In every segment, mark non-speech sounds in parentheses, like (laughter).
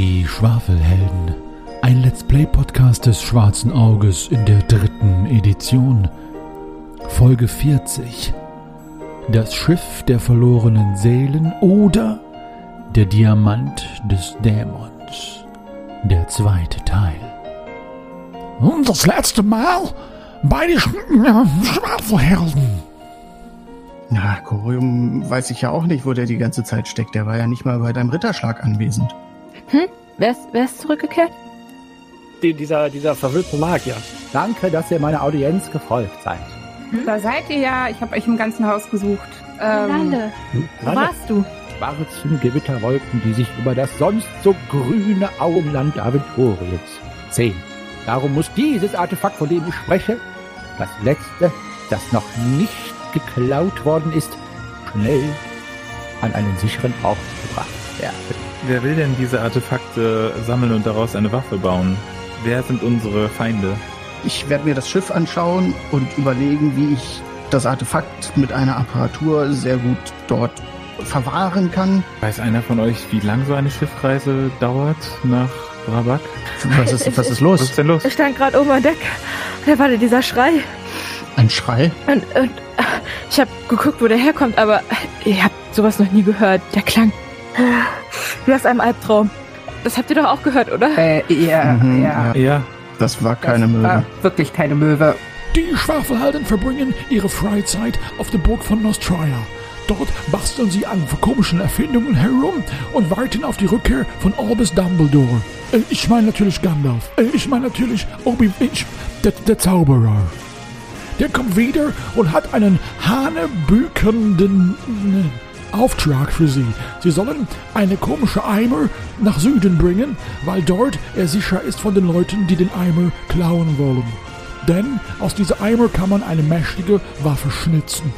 Die Schwafelhelden. Ein Let's Play Podcast des Schwarzen Auges in der dritten Edition. Folge 40. Das Schiff der verlorenen Seelen oder der Diamant des Dämons. Der zweite Teil. Und das letzte Mal bei den Sch Schwafelhelden. Na, Corium weiß ich ja auch nicht, wo der die ganze Zeit steckt. Der war ja nicht mal bei deinem Ritterschlag anwesend. Hm? Wer ist, wer ist zurückgekehrt? Die, dieser, dieser verwirrte Magier. Danke, dass ihr meiner Audienz gefolgt seid. Da seid ihr ja. Ich habe euch im ganzen Haus gesucht. Ähm, Lande. Wo warst du? Schwarzen Gewitterwolken, die sich über das sonst so grüne Augenland Aventuriens sehen. Darum muss dieses Artefakt, von dem ich spreche, das letzte, das noch nicht geklaut worden ist, schnell an einen sicheren Ort gebracht werden. Wer will denn diese Artefakte sammeln und daraus eine Waffe bauen? Wer sind unsere Feinde? Ich werde mir das Schiff anschauen und überlegen, wie ich das Artefakt mit einer Apparatur sehr gut dort verwahren kann. Weiß einer von euch, wie lang so eine Schiffreise dauert nach Brabak? Was ist, was ist Was los? ist denn los? Ich stand gerade oben an Deck. Da war dieser Schrei. Ein Schrei? Und, und ich habe geguckt, wo der herkommt, aber ich habe sowas noch nie gehört. Der klang wie aus einem Albtraum. Das habt ihr doch auch gehört, oder? Äh, ja, Mhm, ja. Ja, Das war keine das Möwe. War wirklich keine Möwe. Die Schwafelhelden verbringen ihre Freizeit auf der Burg von Nostria. Dort basteln sie an komischen Erfindungen herum und warten auf die Rückkehr von Albus Dumbledore. Äh, Ich meine natürlich Gandalf. Äh, Ich meine natürlich Obi, ich, der, der Zauberer. Der kommt wieder und hat einen hanebückenden äh, Auftrag für sie. Sie sollen eine komische Eimer nach Süden bringen, weil dort er sicher ist von den Leuten, die den Eimer klauen wollen. Denn aus dieser Eimer kann man eine mächtige Waffe schnitzen.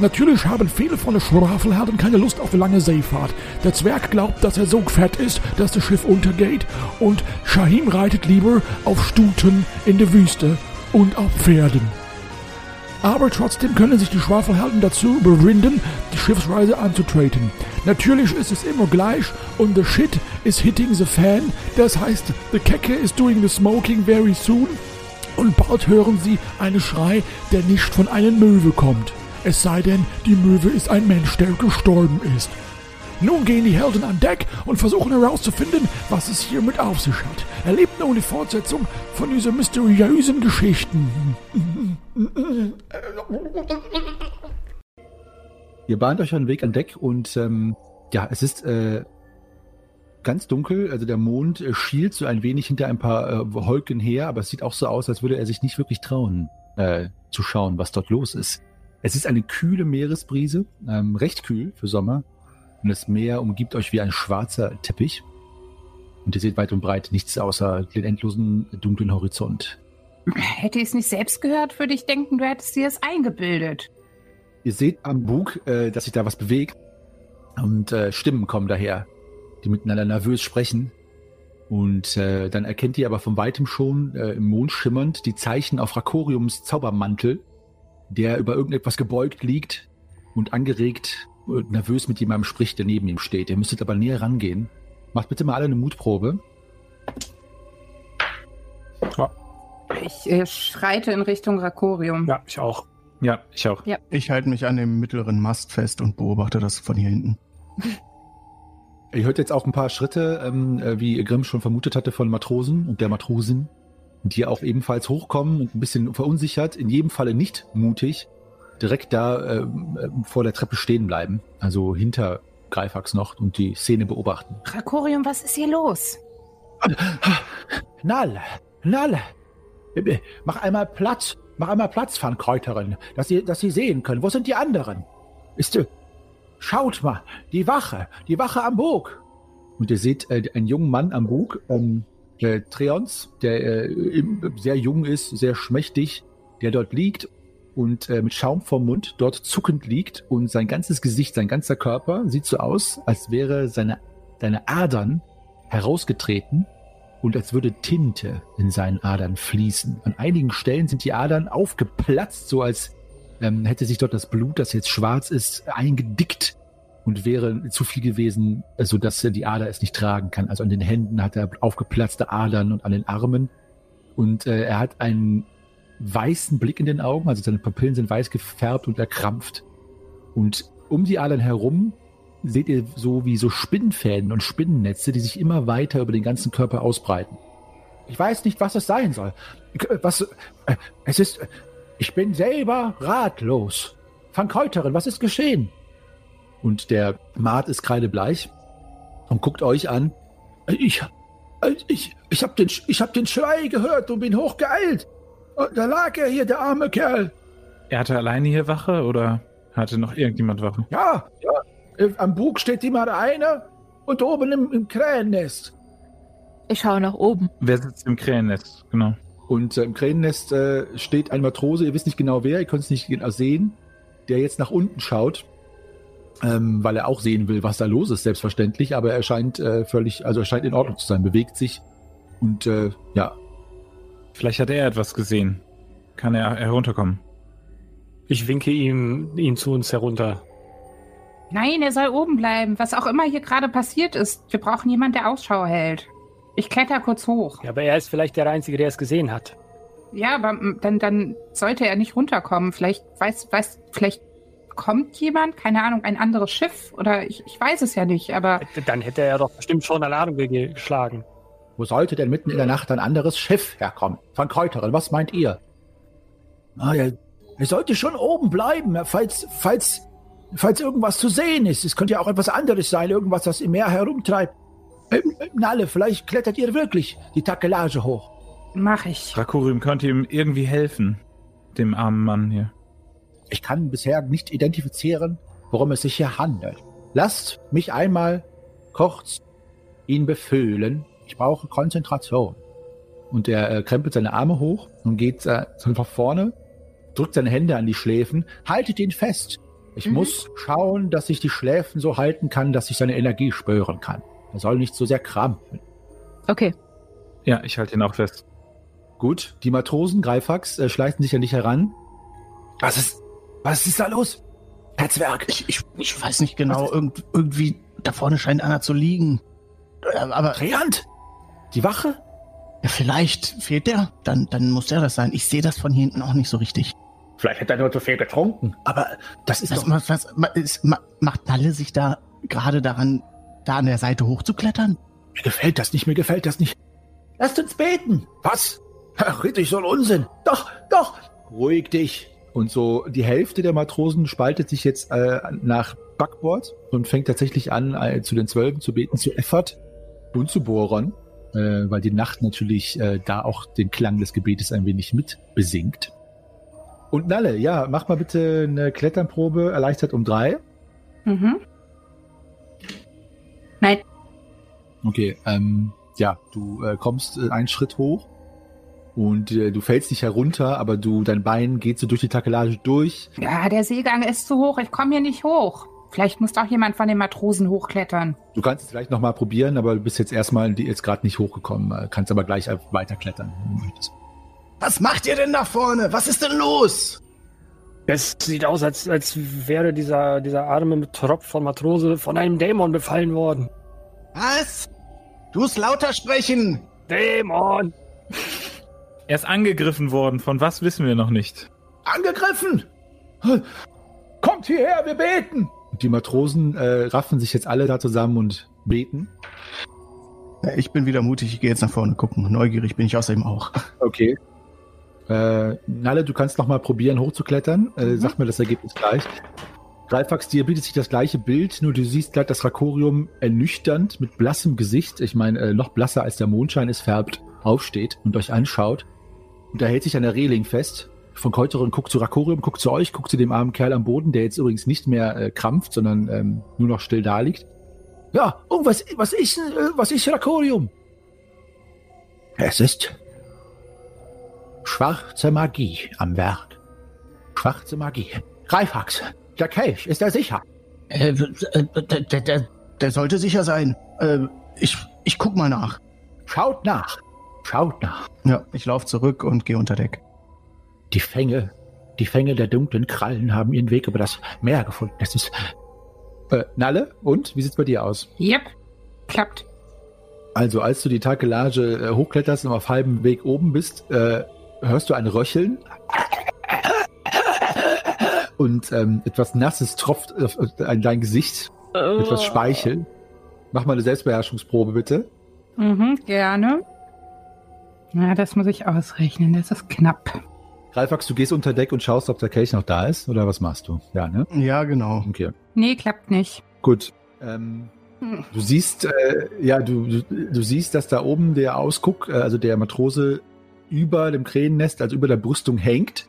Natürlich haben viele von den Schwafelhelden keine Lust auf lange Seefahrt. Der Zwerg glaubt, dass er so fett ist, dass das Schiff untergeht und Shahim reitet lieber auf Stuten in der Wüste und auf Pferden. Aber trotzdem können sich die Schwafelhelden dazu überwinden, die Schiffsreise anzutreten. Natürlich ist es immer gleich und the shit is hitting the fan. Das heißt, the Kecke is doing the smoking very soon. Und bald hören sie einen Schrei, der nicht von einer Möwe kommt. Es sei denn, die Möwe ist ein Mensch, der gestorben ist. Nun gehen die Helden an Deck und versuchen herauszufinden, was es hier mit auf sich hat. Erlebt nun die Fortsetzung von diesen mysteriösen Geschichten. (laughs) Ihr bahnt euch einen Weg an Deck und ähm, ja, es ist äh, ganz dunkel. Also der Mond äh, schielt so ein wenig hinter ein paar äh, Wolken her, aber es sieht auch so aus, als würde er sich nicht wirklich trauen, äh, zu schauen, was dort los ist. Es ist eine kühle Meeresbrise, ähm, recht kühl für Sommer. Und das Meer umgibt euch wie ein schwarzer Teppich. Und ihr seht weit und breit nichts außer den endlosen dunklen Horizont. Hätte ich es nicht selbst gehört, würde ich denken, du hättest dir es eingebildet. Ihr seht am Bug, äh, dass sich da was bewegt und äh, Stimmen kommen daher, die miteinander nervös sprechen. Und äh, dann erkennt ihr aber von weitem schon äh, im Mond schimmernd die Zeichen auf Rakoriums Zaubermantel, der über irgendetwas gebeugt liegt und angeregt nervös mit jemandem spricht, der neben ihm steht. Ihr müsstet aber näher rangehen. Macht bitte mal alle eine Mutprobe. Ich äh, schreite in Richtung Rakorium. Ja, ich auch. ja, ich auch. Ich halte mich an dem mittleren Mast fest und beobachte das von hier hinten. (laughs) Ihr hört jetzt auch ein paar Schritte, ähm, äh, wie Grimm schon vermutet hatte, von Matrosen und der Matrosin, die auch ebenfalls hochkommen und ein bisschen verunsichert, in jedem Falle nicht mutig, direkt da äh, vor der Treppe stehen bleiben, also hinter Greifax noch und die Szene beobachten. Rakorium, was ist hier los? Nall, Nall, äh, mach einmal Platz, mach einmal Platz, Pfannkräuterin, dass Sie, dass Sie sehen können. Wo sind die anderen? Ist, äh, schaut mal, die Wache, die Wache am Bug. Und ihr seht äh, einen jungen Mann am Bug, ähm, der Treons, der äh, sehr jung ist, sehr schmächtig, der dort liegt und äh, mit Schaum vom Mund dort zuckend liegt und sein ganzes Gesicht, sein ganzer Körper sieht so aus, als wäre seine, seine Adern herausgetreten und als würde Tinte in seinen Adern fließen. An einigen Stellen sind die Adern aufgeplatzt, so als ähm, hätte sich dort das Blut, das jetzt schwarz ist, eingedickt und wäre zu viel gewesen, sodass die Ader es nicht tragen kann. Also an den Händen hat er aufgeplatzte Adern und an den Armen. Und äh, er hat einen weißen Blick in den Augen, also seine Pupillen sind weiß gefärbt und erkrampft. Und um die Adern herum seht ihr so wie so Spinnenfäden und Spinnennetze, die sich immer weiter über den ganzen Körper ausbreiten. Ich weiß nicht, was es sein soll. Was, äh, es ist, ich bin selber ratlos. Van Keuterin, was ist geschehen? Und der Mart ist kreidebleich und guckt euch an. Ich, ich, ich habe den, ich hab den Schrei gehört und bin hochgeeilt. Da lag er hier, der arme Kerl. Er hatte alleine hier Wache oder hatte noch irgendjemand Wache? Ja, ja. Äh, am Bug steht immer einer und oben im, im Krähennest. Ich schaue nach oben. Wer sitzt im Krähennest? Genau. Und äh, im Krähennest äh, steht ein Matrose, ihr wisst nicht genau wer, ihr könnt es nicht genau sehen, der jetzt nach unten schaut, ähm, weil er auch sehen will, was da los ist, selbstverständlich, aber er scheint äh, völlig, also er scheint in Ordnung zu sein, bewegt sich und äh, ja. Vielleicht hat er etwas gesehen. Kann er herunterkommen? Ich winke ihm, ihn zu uns herunter. Nein, er soll oben bleiben. Was auch immer hier gerade passiert ist. Wir brauchen jemanden, der Ausschau hält. Ich kletter kurz hoch. Ja, aber er ist vielleicht der Einzige, der es gesehen hat. Ja, aber dann, dann sollte er nicht runterkommen. Vielleicht weiß, weiß, vielleicht kommt jemand, keine Ahnung, ein anderes Schiff oder ich, ich weiß es ja nicht, aber. Dann hätte er doch bestimmt schon Alarm ge- geschlagen. Wo sollte denn mitten in der Nacht ein anderes Schiff herkommen? Van Kräuterin, was meint ihr? Ah, er, er sollte schon oben bleiben, falls, falls, falls irgendwas zu sehen ist. Es könnte ja auch etwas anderes sein, irgendwas, das im Meer herumtreibt. Ähm, äh, Nalle, vielleicht klettert ihr wirklich die Takelage hoch. Mach ich. Rakurium könnte ihm irgendwie helfen. Dem armen Mann hier. Ich kann bisher nicht identifizieren, worum es sich hier handelt. Lasst mich einmal kurz ihn befehlen. Ich brauche Konzentration. Und er äh, krempelt seine Arme hoch und geht äh, nach vorne, drückt seine Hände an die Schläfen. Haltet ihn fest. Ich Mhm. muss schauen, dass ich die Schläfen so halten kann, dass ich seine Energie spüren kann. Er soll nicht so sehr krampfen. Okay. Ja, ich halte ihn auch fest. Gut, die Matrosen, Greifax, äh, schleichen sich an dich heran. Was ist, was ist da los? Herr Zwerg. Ich, ich, ich weiß nicht genau, irgend, irgendwie da vorne scheint einer zu liegen. Äh, Aber Treant? Die Wache? ja, vielleicht fehlt der. Dann, dann muss der das sein. Ich sehe das von hier hinten auch nicht so richtig. Vielleicht hat er nur zu viel getrunken. Aber das ist Was, doch... was, was, ist, ma, macht Nalle sich da gerade daran, da an der Seite hochzuklettern? Mir gefällt das nicht, mir gefällt das nicht. Lasst uns beten. Was? Ach, richtig so ein Unsinn. Doch, doch. Ruhig dich. Und so die Hälfte der Matrosen spaltet sich jetzt äh, nach Backbord und fängt tatsächlich an, äh, zu den Zwölfen zu beten, zu Effert und zu Boron, äh, weil die Nacht natürlich äh, da auch den Klang des Gebetes ein wenig mit besingt. Und Nalle, ja, mach mal bitte eine Kletternprobe, erleichtert um drei. Mhm. Nein. Okay, ähm, ja, du äh, kommst äh, einen Schritt hoch und äh, du fällst nicht herunter, aber du, dein Bein geht so durch die Takelage durch. Ja, der Seegang ist zu hoch. Ich komme hier nicht hoch. Vielleicht muss doch jemand von den Matrosen hochklettern. Du kannst es vielleicht noch mal probieren, aber du bist jetzt erstmal die- jetzt gerade nicht hochgekommen. Äh, Kannst aber gleich äh, weiterklettern, wenn du möchtest. Was macht ihr denn da vorne? Was ist denn los? Es sieht aus, als, als wäre dieser, dieser arme Tropf von Matrose von einem Dämon befallen worden. Was? Du musst lauter sprechen. Dämon! Er ist angegriffen worden. Von was wissen wir noch nicht? Angegriffen. Kommt hierher, wir beten. Die Matrosen äh, raffen sich jetzt alle da zusammen und beten. Ich bin wieder mutig. Ich gehe jetzt nach vorne gucken. Neugierig bin ich außerdem auch. Okay. Äh, Nalle, du kannst noch mal probieren, hochzuklettern. Äh, Sag mir das Ergebnis gleich. Greifax, dir bietet sich das gleiche Bild, nur du siehst gleich das Rakorium ernüchternd mit blassem Gesicht, ich meine, äh, noch blasser als der Mondschein es färbt, aufsteht und euch anschaut. Und da hält sich an der Reling fest. Von Keuterin guckt zu Rakorium, guckt zu euch, guckt zu dem armen Kerl am Boden, der jetzt übrigens nicht mehr äh, krampft, sondern ähm, nur noch still da liegt. Ja, und was, was ist, äh, was ist Rakorium? Es ist schwarze Magie am Werk. Schwarze Magie. Greifax, der Kelch, ist er sicher? Äh, äh, der, der, der, der sollte sicher sein. Äh, ich, ich guck mal nach. Schaut nach. Schaut nach. Ja, ich laufe zurück und gehe unter Deck. Die Fänge, die Fänge der dunklen Krallen haben ihren Weg über das Meer gefunden. Es ist, Äh, Nalle, und? Wie sieht's bei dir aus? Yep. Klappt. Also, als du die Takelage äh, hochkletterst und auf halbem Weg oben bist, äh, hörst du ein Röcheln. Und ähm, etwas Nasses tropft auf, auf dein Gesicht. Etwas Speichel. Mach mal eine Selbstbeherrschungsprobe, bitte. Mhm, gerne. Na, das muss ich ausrechnen. Das ist knapp. Ralfax, du gehst unter Deck und schaust, ob der Kelch noch da ist, oder was machst du? Ja, ne? Ja, genau. Okay. Nee, klappt nicht. Gut. Ähm, du siehst, äh, ja, du, du, du siehst, dass da oben der Ausguck, äh, also der Matrose über dem Krähennest, also über der Brüstung hängt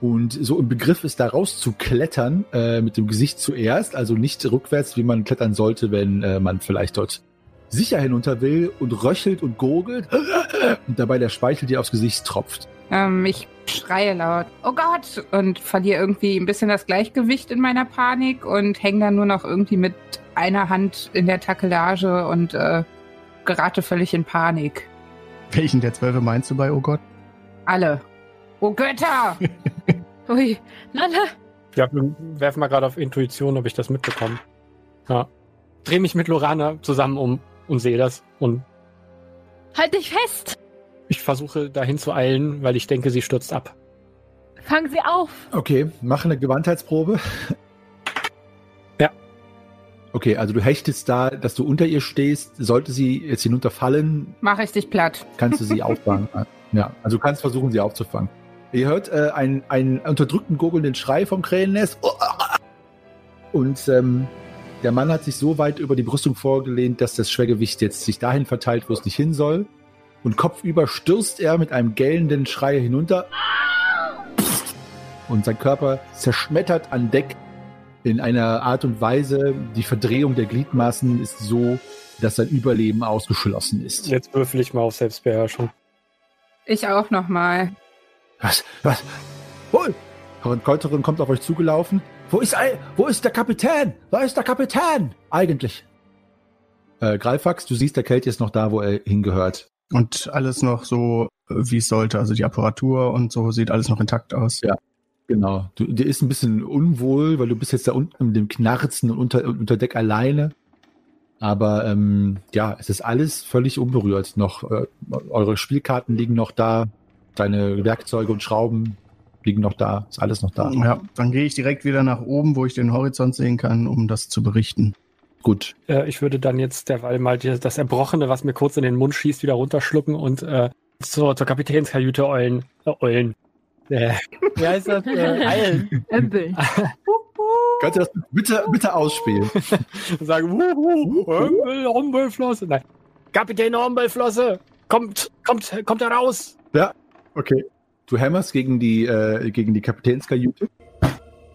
und so im Begriff ist, da rauszuklettern, äh, mit dem Gesicht zuerst, also nicht rückwärts, wie man klettern sollte, wenn äh, man vielleicht dort sicher hinunter will und röchelt und gurgelt und dabei der Speichel dir aufs Gesicht tropft. Ähm, ich schreie laut, oh Gott, und verliere irgendwie ein bisschen das Gleichgewicht in meiner Panik und hänge dann nur noch irgendwie mit einer Hand in der Takelage und äh, gerate völlig in Panik. Welchen der Zwölfe meinst du bei Oh Gott? Alle. Oh Götter! (laughs) Ui, Nalle, Ja, wir werfen mal gerade auf Intuition, ob ich das mitbekomme. Ja. Dreh mich mit Lorana zusammen um und sehe das. Und halt dich fest! Ich versuche dahin zu eilen, weil ich denke, sie stürzt ab. Fang sie auf! Okay, mach eine Gewandheitsprobe. Ja. Okay, also du hechtest da, dass du unter ihr stehst. Sollte sie jetzt hinunterfallen, Mach ich dich platt. kannst du sie (laughs) auffangen. Ja, also du kannst versuchen, sie aufzufangen. Ihr hört äh, einen, einen unterdrückten, gurgelnden Schrei vom Krähennest. Und ähm, der Mann hat sich so weit über die Brüstung vorgelehnt, dass das Schwergewicht jetzt sich dahin verteilt, wo es nicht hin soll. Und kopfüber stürzt er mit einem gellenden Schrei hinunter. Und sein Körper zerschmettert an Deck in einer Art und Weise. Die Verdrehung der Gliedmaßen ist so, dass sein Überleben ausgeschlossen ist. Jetzt würfel ich mal auf Selbstbeherrschung. Ich auch nochmal. Was? Was? Wo? Und Keuterin kommt auf euch zugelaufen. Wo ist, Ei- wo ist der Kapitän? Wo ist der Kapitän? Eigentlich. Äh, Greifax, du siehst, der Kelch ist noch da, wo er hingehört. Und alles noch so, wie es sollte. Also die Apparatur und so sieht alles noch intakt aus. Ja. Genau. Du, dir ist ein bisschen unwohl, weil du bist jetzt da unten mit dem Knarzen und unter, unter Deck alleine. Aber ähm, ja, es ist alles völlig unberührt. Noch äh, eure Spielkarten liegen noch da, deine Werkzeuge und Schrauben liegen noch da, ist alles noch da. Ja, dann gehe ich direkt wieder nach oben, wo ich den Horizont sehen kann, um das zu berichten. Gut. Äh, ich würde dann jetzt derweil mal die, das Erbrochene, was mir kurz in den Mund schießt, wieder runterschlucken und äh, zur, zur Kapitänskajüte eulen. Äh, eulen. Äh, wie heißt das? Äh, eilen. Ömpeln. (laughs) Könnt ihr das bitte, bitte ausspielen? (laughs) Sagen, wuhu, Rumpel, Rumpelflosse. Nein. Kapitän Rumpelflosse, kommt, kommt, kommt heraus. Ja, okay. Du hämmerst gegen die, äh, gegen die Kapitänskajüte.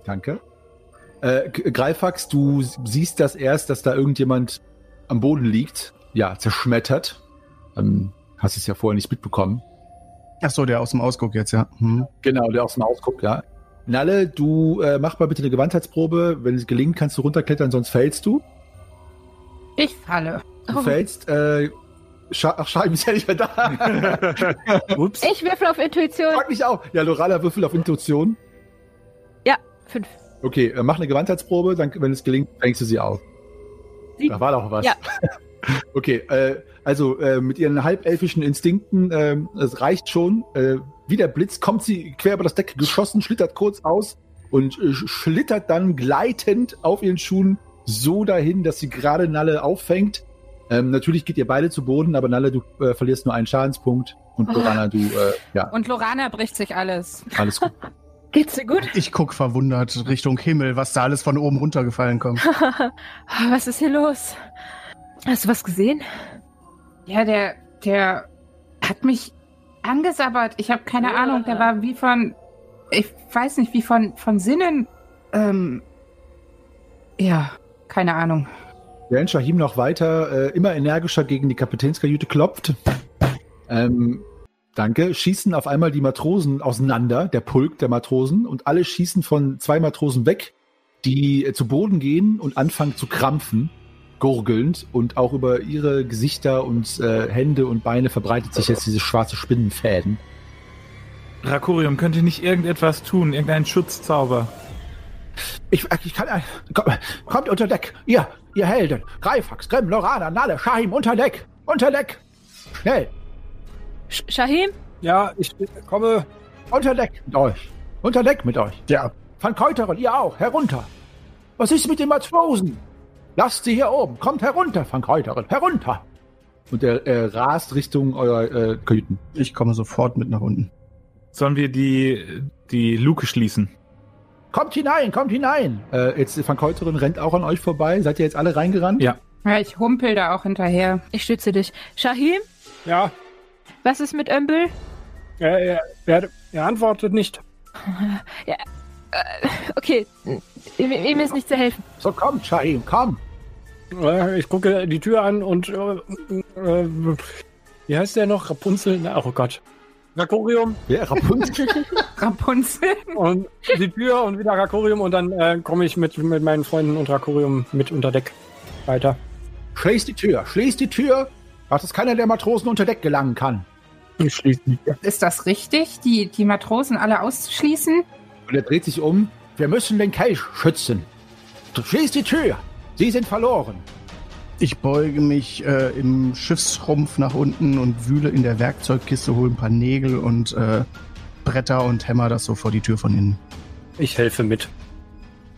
Danke. Äh, Greifax, du siehst das erst, dass da irgendjemand am Boden liegt. Ja, zerschmettert. Ähm, hast es ja vorher nicht mitbekommen. Ach so, der aus dem Ausguck jetzt, ja. Hm. Genau, der aus dem Haus guckt, ja. Nalle, du äh, mach mal bitte eine Gewandheitsprobe. Wenn es gelingt, kannst du runterklettern, sonst fällst du. Ich falle. Du Oh. fällst, äh, Scha Ach, Scheiben ist ja nicht mehr da. (laughs) Ups. Ich würfel auf Intuition. Frag mich auch. Ja, Lorala würfel auf Intuition. Ja, fünf. Okay, äh, mach eine Gewandheitsprobe, dann, wenn es gelingt, fängst du sie auf. Sieben. Da war doch was. Ja. (laughs) okay, äh, also äh, mit ihren halbelfischen Instinkten, ähm, es reicht schon. Äh, wie der Blitz kommt sie quer über das Deck geschossen, schlittert kurz aus und äh, schlittert dann gleitend auf ihren Schuhen so dahin, dass sie gerade Nalle auffängt. Ähm, natürlich geht ihr beide zu Boden, aber Nalle, du äh, verlierst nur einen Schadenspunkt und Oh. Lorana, du, äh, ja, Und Lorana bricht sich alles. alles gut. (laughs) Geht's dir gut? Ich guck verwundert Richtung Himmel, was da alles von oben runtergefallen kommt. (laughs) was ist hier los? Hast du was gesehen? Ja, der, der hat mich angesabbert. Ich habe keine Ja. Ahnung. Der war wie von, ich weiß nicht, wie von, von Sinnen. Ähm, ja, keine Ahnung. Während Shahim noch weiter äh, immer energischer gegen die Kapitänskajüte klopft, ähm, danke, schießen auf einmal die Matrosen auseinander, der Pulk der Matrosen, und alle schießen von zwei Matrosen weg, die äh, zu Boden gehen und anfangen zu krampfen, gurgelnd, und auch über ihre Gesichter und äh, Hände und Beine verbreitet sich jetzt diese schwarze Spinnenfäden. Rakurium, könnt ihr nicht irgendetwas tun? Irgendeinen Schutzzauber? Ich, ich kann. ein- Komm, kommt unter Deck. Ihr, ihr Helden. Greifax, Grimm, Lorana, Nalle, Shahim, unter Deck. Unter Deck. Schnell. Sh Shahim? Ja, ich komme. Unter Deck mit euch. Unter Deck mit euch. Ja, Van Keuteren, ihr auch. Herunter. Was ist mit den Matrosen? Lasst sie hier oben. Kommt herunter, Van Keuteren. Herunter. Und er äh, rast Richtung eurer äh, Kajüten. ich komme sofort mit nach unten. Sollen wir die, die Luke schließen? Kommt hinein, kommt hinein. Äh, jetzt Van Keuteren rennt auch an euch vorbei. Seid ihr jetzt alle reingerannt? Ja. Ja, ich humpel da auch hinterher. Ich stütze dich. Shahim? Ja, Was ist mit Ömbel? er, er, er, er antwortet nicht. (laughs) Okay, ihm, ihm ist nicht zu helfen. So kommt, Shahim, komm. Äh, Ich gucke die Tür an und. Äh, äh, wie heißt der noch? Rapunzel? Na, Oh Gott. Rakorium Wer Rapunzel? (laughs) Rapunzel. und die Tür und wieder Rakorium und dann äh, komme ich mit, mit meinen Freunden und Rakorium mit unter Deck weiter. Schließ die Tür, schließ die Tür, dass keiner der Matrosen unter Deck gelangen kann. Ich schließe die Tür. Ist das richtig, die, die Matrosen alle auszuschließen? Und er dreht sich um. Wir müssen den Kelch schützen. Schließ die Tür. Sie sind verloren. Ich beuge mich äh, im Schiffsrumpf nach unten und wühle in der Werkzeugkiste, hole ein paar Nägel und äh, Bretter und hämmer das so vor die Tür von innen. Ich helfe mit.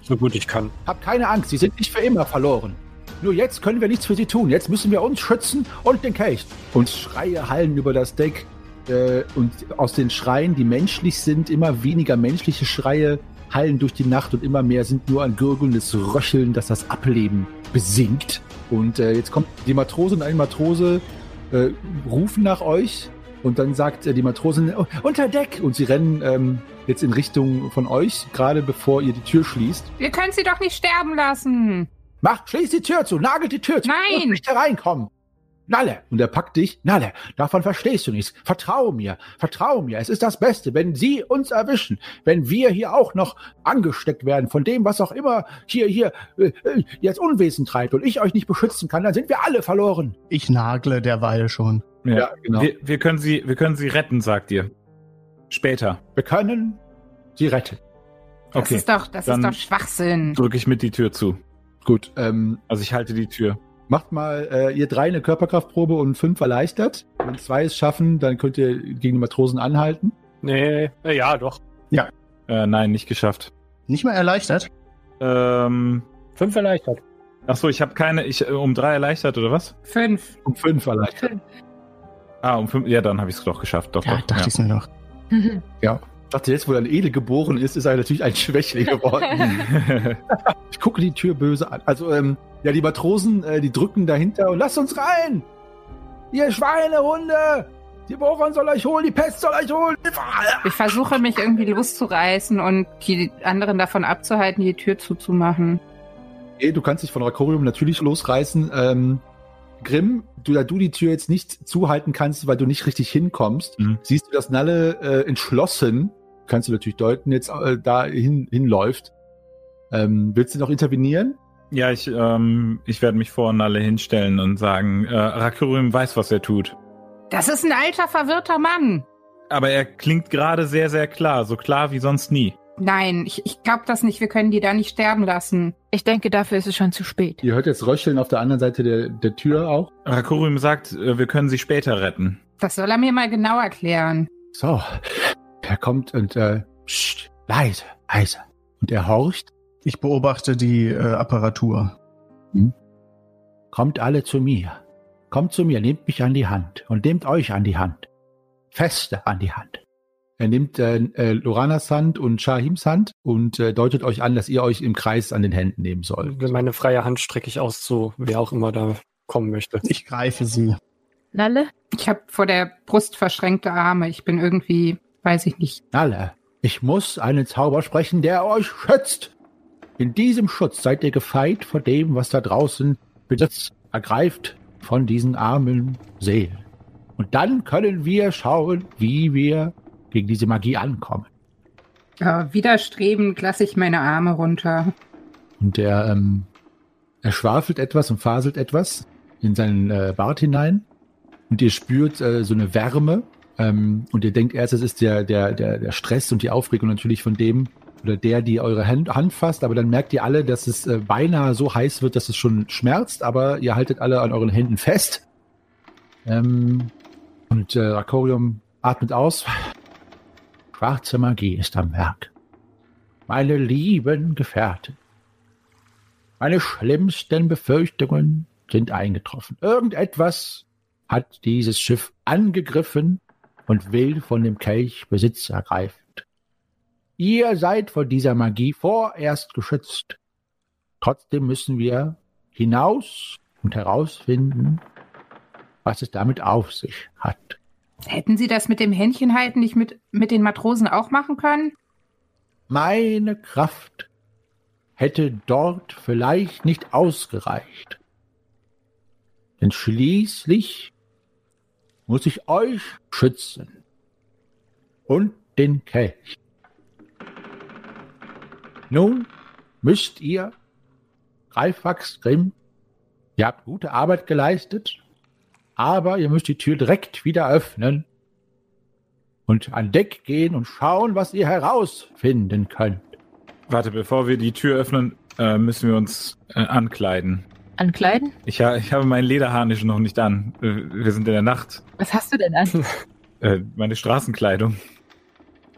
So gut ich kann. Habt keine Angst, Sie sind nicht für immer verloren. Nur jetzt können wir nichts für Sie tun. Jetzt müssen wir uns schützen und den Kelch. Und Schreie hallen über das Deck. Äh, und aus den Schreien, die menschlich sind, immer weniger menschliche Schreie hallen durch die Nacht und immer mehr sind nur ein gurgelndes Röcheln, das das Ableben besingt. Und äh, jetzt kommt die Matrose und ein Matrose äh, rufen nach euch und dann sagt äh, die Matrosin oh, unter Deck und sie rennen ähm, jetzt in Richtung von euch, gerade bevor ihr die Tür schließt. Wir können sie doch nicht sterben lassen. Mach, schließ die Tür zu, nagelt die Tür zu. Nein! Du nicht hereinkommen. Nalle! Und er packt dich. Nalle, davon verstehst du nichts. Vertrau mir, vertrau mir. Es ist das Beste, wenn sie uns erwischen. Wenn wir hier auch noch angesteckt werden von dem, was auch immer hier, hier, äh, äh, jetzt Unwesen treibt und ich euch nicht beschützen kann, dann sind wir alle verloren. Ich nagle derweil schon. Ja, genau. Wir, wir, können sie, wir können sie retten, sagt ihr. Später. Wir können sie retten. Das Okay. ist doch, das dann- ist doch Schwachsinn. Drücke ich mit die Tür zu. Gut, ähm, Also ich halte die Tür. macht mal äh, ihr drei eine Körperkraftprobe und fünf erleichtert. Wenn zwei es schaffen, dann könnt ihr gegen die Matrosen anhalten. Nee, äh, ja, doch. Äh, nein, nicht geschafft. Nicht mal erleichtert? Ähm, Fünf erleichtert. ach so, ich habe keine, ich äh, um drei erleichtert oder was? Fünf. Um fünf erleichtert. Ah, um fünf, ja, dann habe ich es doch geschafft. Doch, Ja, doch. dachte ich's mir doch. (laughs) Ja. Ich dachte, jetzt, wo dann Ele geboren ist, ist er natürlich ein (laughs) Schwächling geworden. (laughs) ich gucke die Tür böse an. Also, ähm, ja, die Matrosen, äh, die drücken dahinter und lasst uns rein! Ihr Schweinehunde! Die Boron soll euch holen, die Pest soll euch holen! Ich versuche mich irgendwie loszureißen und die anderen davon abzuhalten, die Tür zuzumachen. Okay, du kannst dich von Rakorium natürlich losreißen. Ähm, Grimm, du, da du die Tür jetzt nicht zuhalten kannst, weil du nicht richtig hinkommst, Mhm. siehst du, dass Nalle äh, entschlossen, kannst du natürlich deuten, jetzt äh, da hin, hinläuft. Ähm, willst du noch intervenieren? ja, ich, ähm, ich werde mich vor alle hinstellen und sagen, äh, Rakurim weiß, was er tut. Das ist ein alter, verwirrter Mann. Aber er klingt gerade sehr, sehr klar, so klar wie sonst nie. Nein, ich, ich glaube das nicht. Wir können die da nicht sterben lassen. Ich denke, dafür ist es schon zu spät. Ihr hört jetzt Röcheln auf der anderen Seite der, der Tür auch. Rakurim sagt, äh, wir können sie später retten. Das soll er mir mal genau erklären. So, er kommt und äh, pst, leise, leise. Und er horcht. Ich beobachte die äh, Apparatur. Kommt alle zu mir. Kommt zu mir, nehmt mich an die Hand und nehmt euch an die Hand. Feste an die Hand. Er nimmt äh, äh, Loranas Hand und Shahims Hand und äh, deutet euch an, dass ihr euch im Kreis an den Händen nehmen sollt. Meine freie Hand strecke ich aus zu wer auch immer da kommen möchte. Ich greife sie. Nalle? Ich habe vor der Brust verschränkte Arme. Ich bin irgendwie, weiß ich nicht. Alle, ich muss einen Zauber sprechen, der euch schützt. In diesem Schutz seid ihr gefeit vor dem, was da draußen besitzt. Ergreift von diesen armen Seelen. Und dann können wir schauen, wie wir gegen diese Magie ankommen. Äh, widerstrebend lasse ich meine Arme runter. Und er, ähm, er schwafelt etwas und faselt etwas in seinen äh, Bart hinein. Und ihr spürt äh, so eine Wärme. Ähm, und ihr denkt erst, es ist der, der, der, der Stress und die Aufregung natürlich von dem, oder der, die eure Hand, Hand fasst, aber dann merkt ihr alle, dass es äh, beinahe so heiß wird, dass es schon schmerzt, aber ihr haltet alle an euren Händen fest. Ähm, und äh, Rakorium atmet aus. Schwarze Magie ist am Werk. Meine lieben Gefährten, meine schlimmsten Befürchtungen sind eingetroffen. Irgendetwas hat dieses Schiff angegriffen und will von dem Kelch Besitz ergreifen. Ihr seid vor dieser Magie vorerst geschützt. Trotzdem müssen wir hinaus und herausfinden, was es damit auf sich hat. Hätten Sie das mit dem Händchenhalten nicht mit, mit den Matrosen auch machen können? Meine Kraft hätte dort vielleicht nicht ausgereicht. Denn schließlich muss ich euch schützen und den Kelch. Nun müsst ihr, Greifax Grimm, ihr habt gute Arbeit geleistet, aber ihr müsst die Tür direkt wieder öffnen und an Deck gehen und schauen, was ihr herausfinden könnt. Warte, bevor wir die Tür öffnen, äh, müssen wir uns äh, ankleiden. Ankleiden? Ich, ha ich habe meinen Lederharnisch noch nicht an. Wir sind in der Nacht. Was hast du denn an? Äh, meine Straßenkleidung.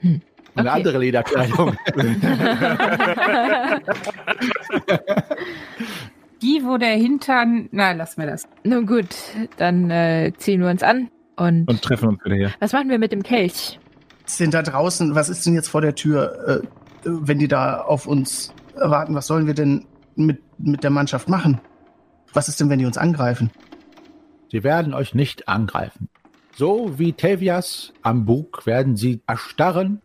Eine Okay. andere Lederkleidung. (laughs) (laughs) (laughs) Die, wo der Hintern. Na, lass mir das. Nun gut, dann äh, ziehen wir uns an. Und, Und treffen uns wieder hier. was machen wir mit dem Kelch? Sind da draußen, was ist denn jetzt vor der Tür, äh, wenn die da auf uns warten? Was sollen wir denn mit, mit der Mannschaft machen? Was ist denn, wenn die uns angreifen? Sie werden euch nicht angreifen. So wie Tevias am Bug werden sie erstarren,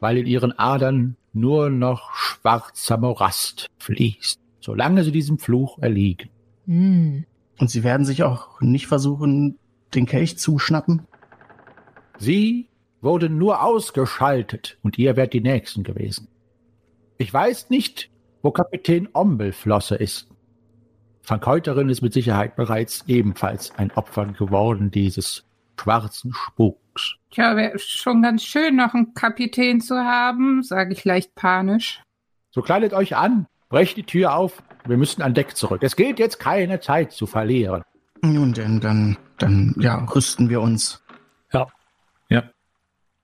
weil in ihren Adern nur noch schwarzer Morast fließt, solange sie diesem Fluch erliegen. Hm. Und sie werden sich auch nicht versuchen, den Kelch zu schnappen? Sie wurden nur ausgeschaltet und ihr wärt die Nächsten gewesen. Ich weiß nicht, wo Kapitän Ombelflosse ist. Van Keuterin ist mit Sicherheit bereits ebenfalls ein Opfer geworden dieses schwarzen Spuks. Tja, wäre schon ganz schön, noch einen Kapitän zu haben, sage ich leicht panisch. So kleidet euch an, brecht die Tür auf, wir müssen an Deck zurück. Es gilt jetzt keine Zeit zu verlieren. Nun denn, dann, dann, ja, rüsten wir uns. Ja. Ja.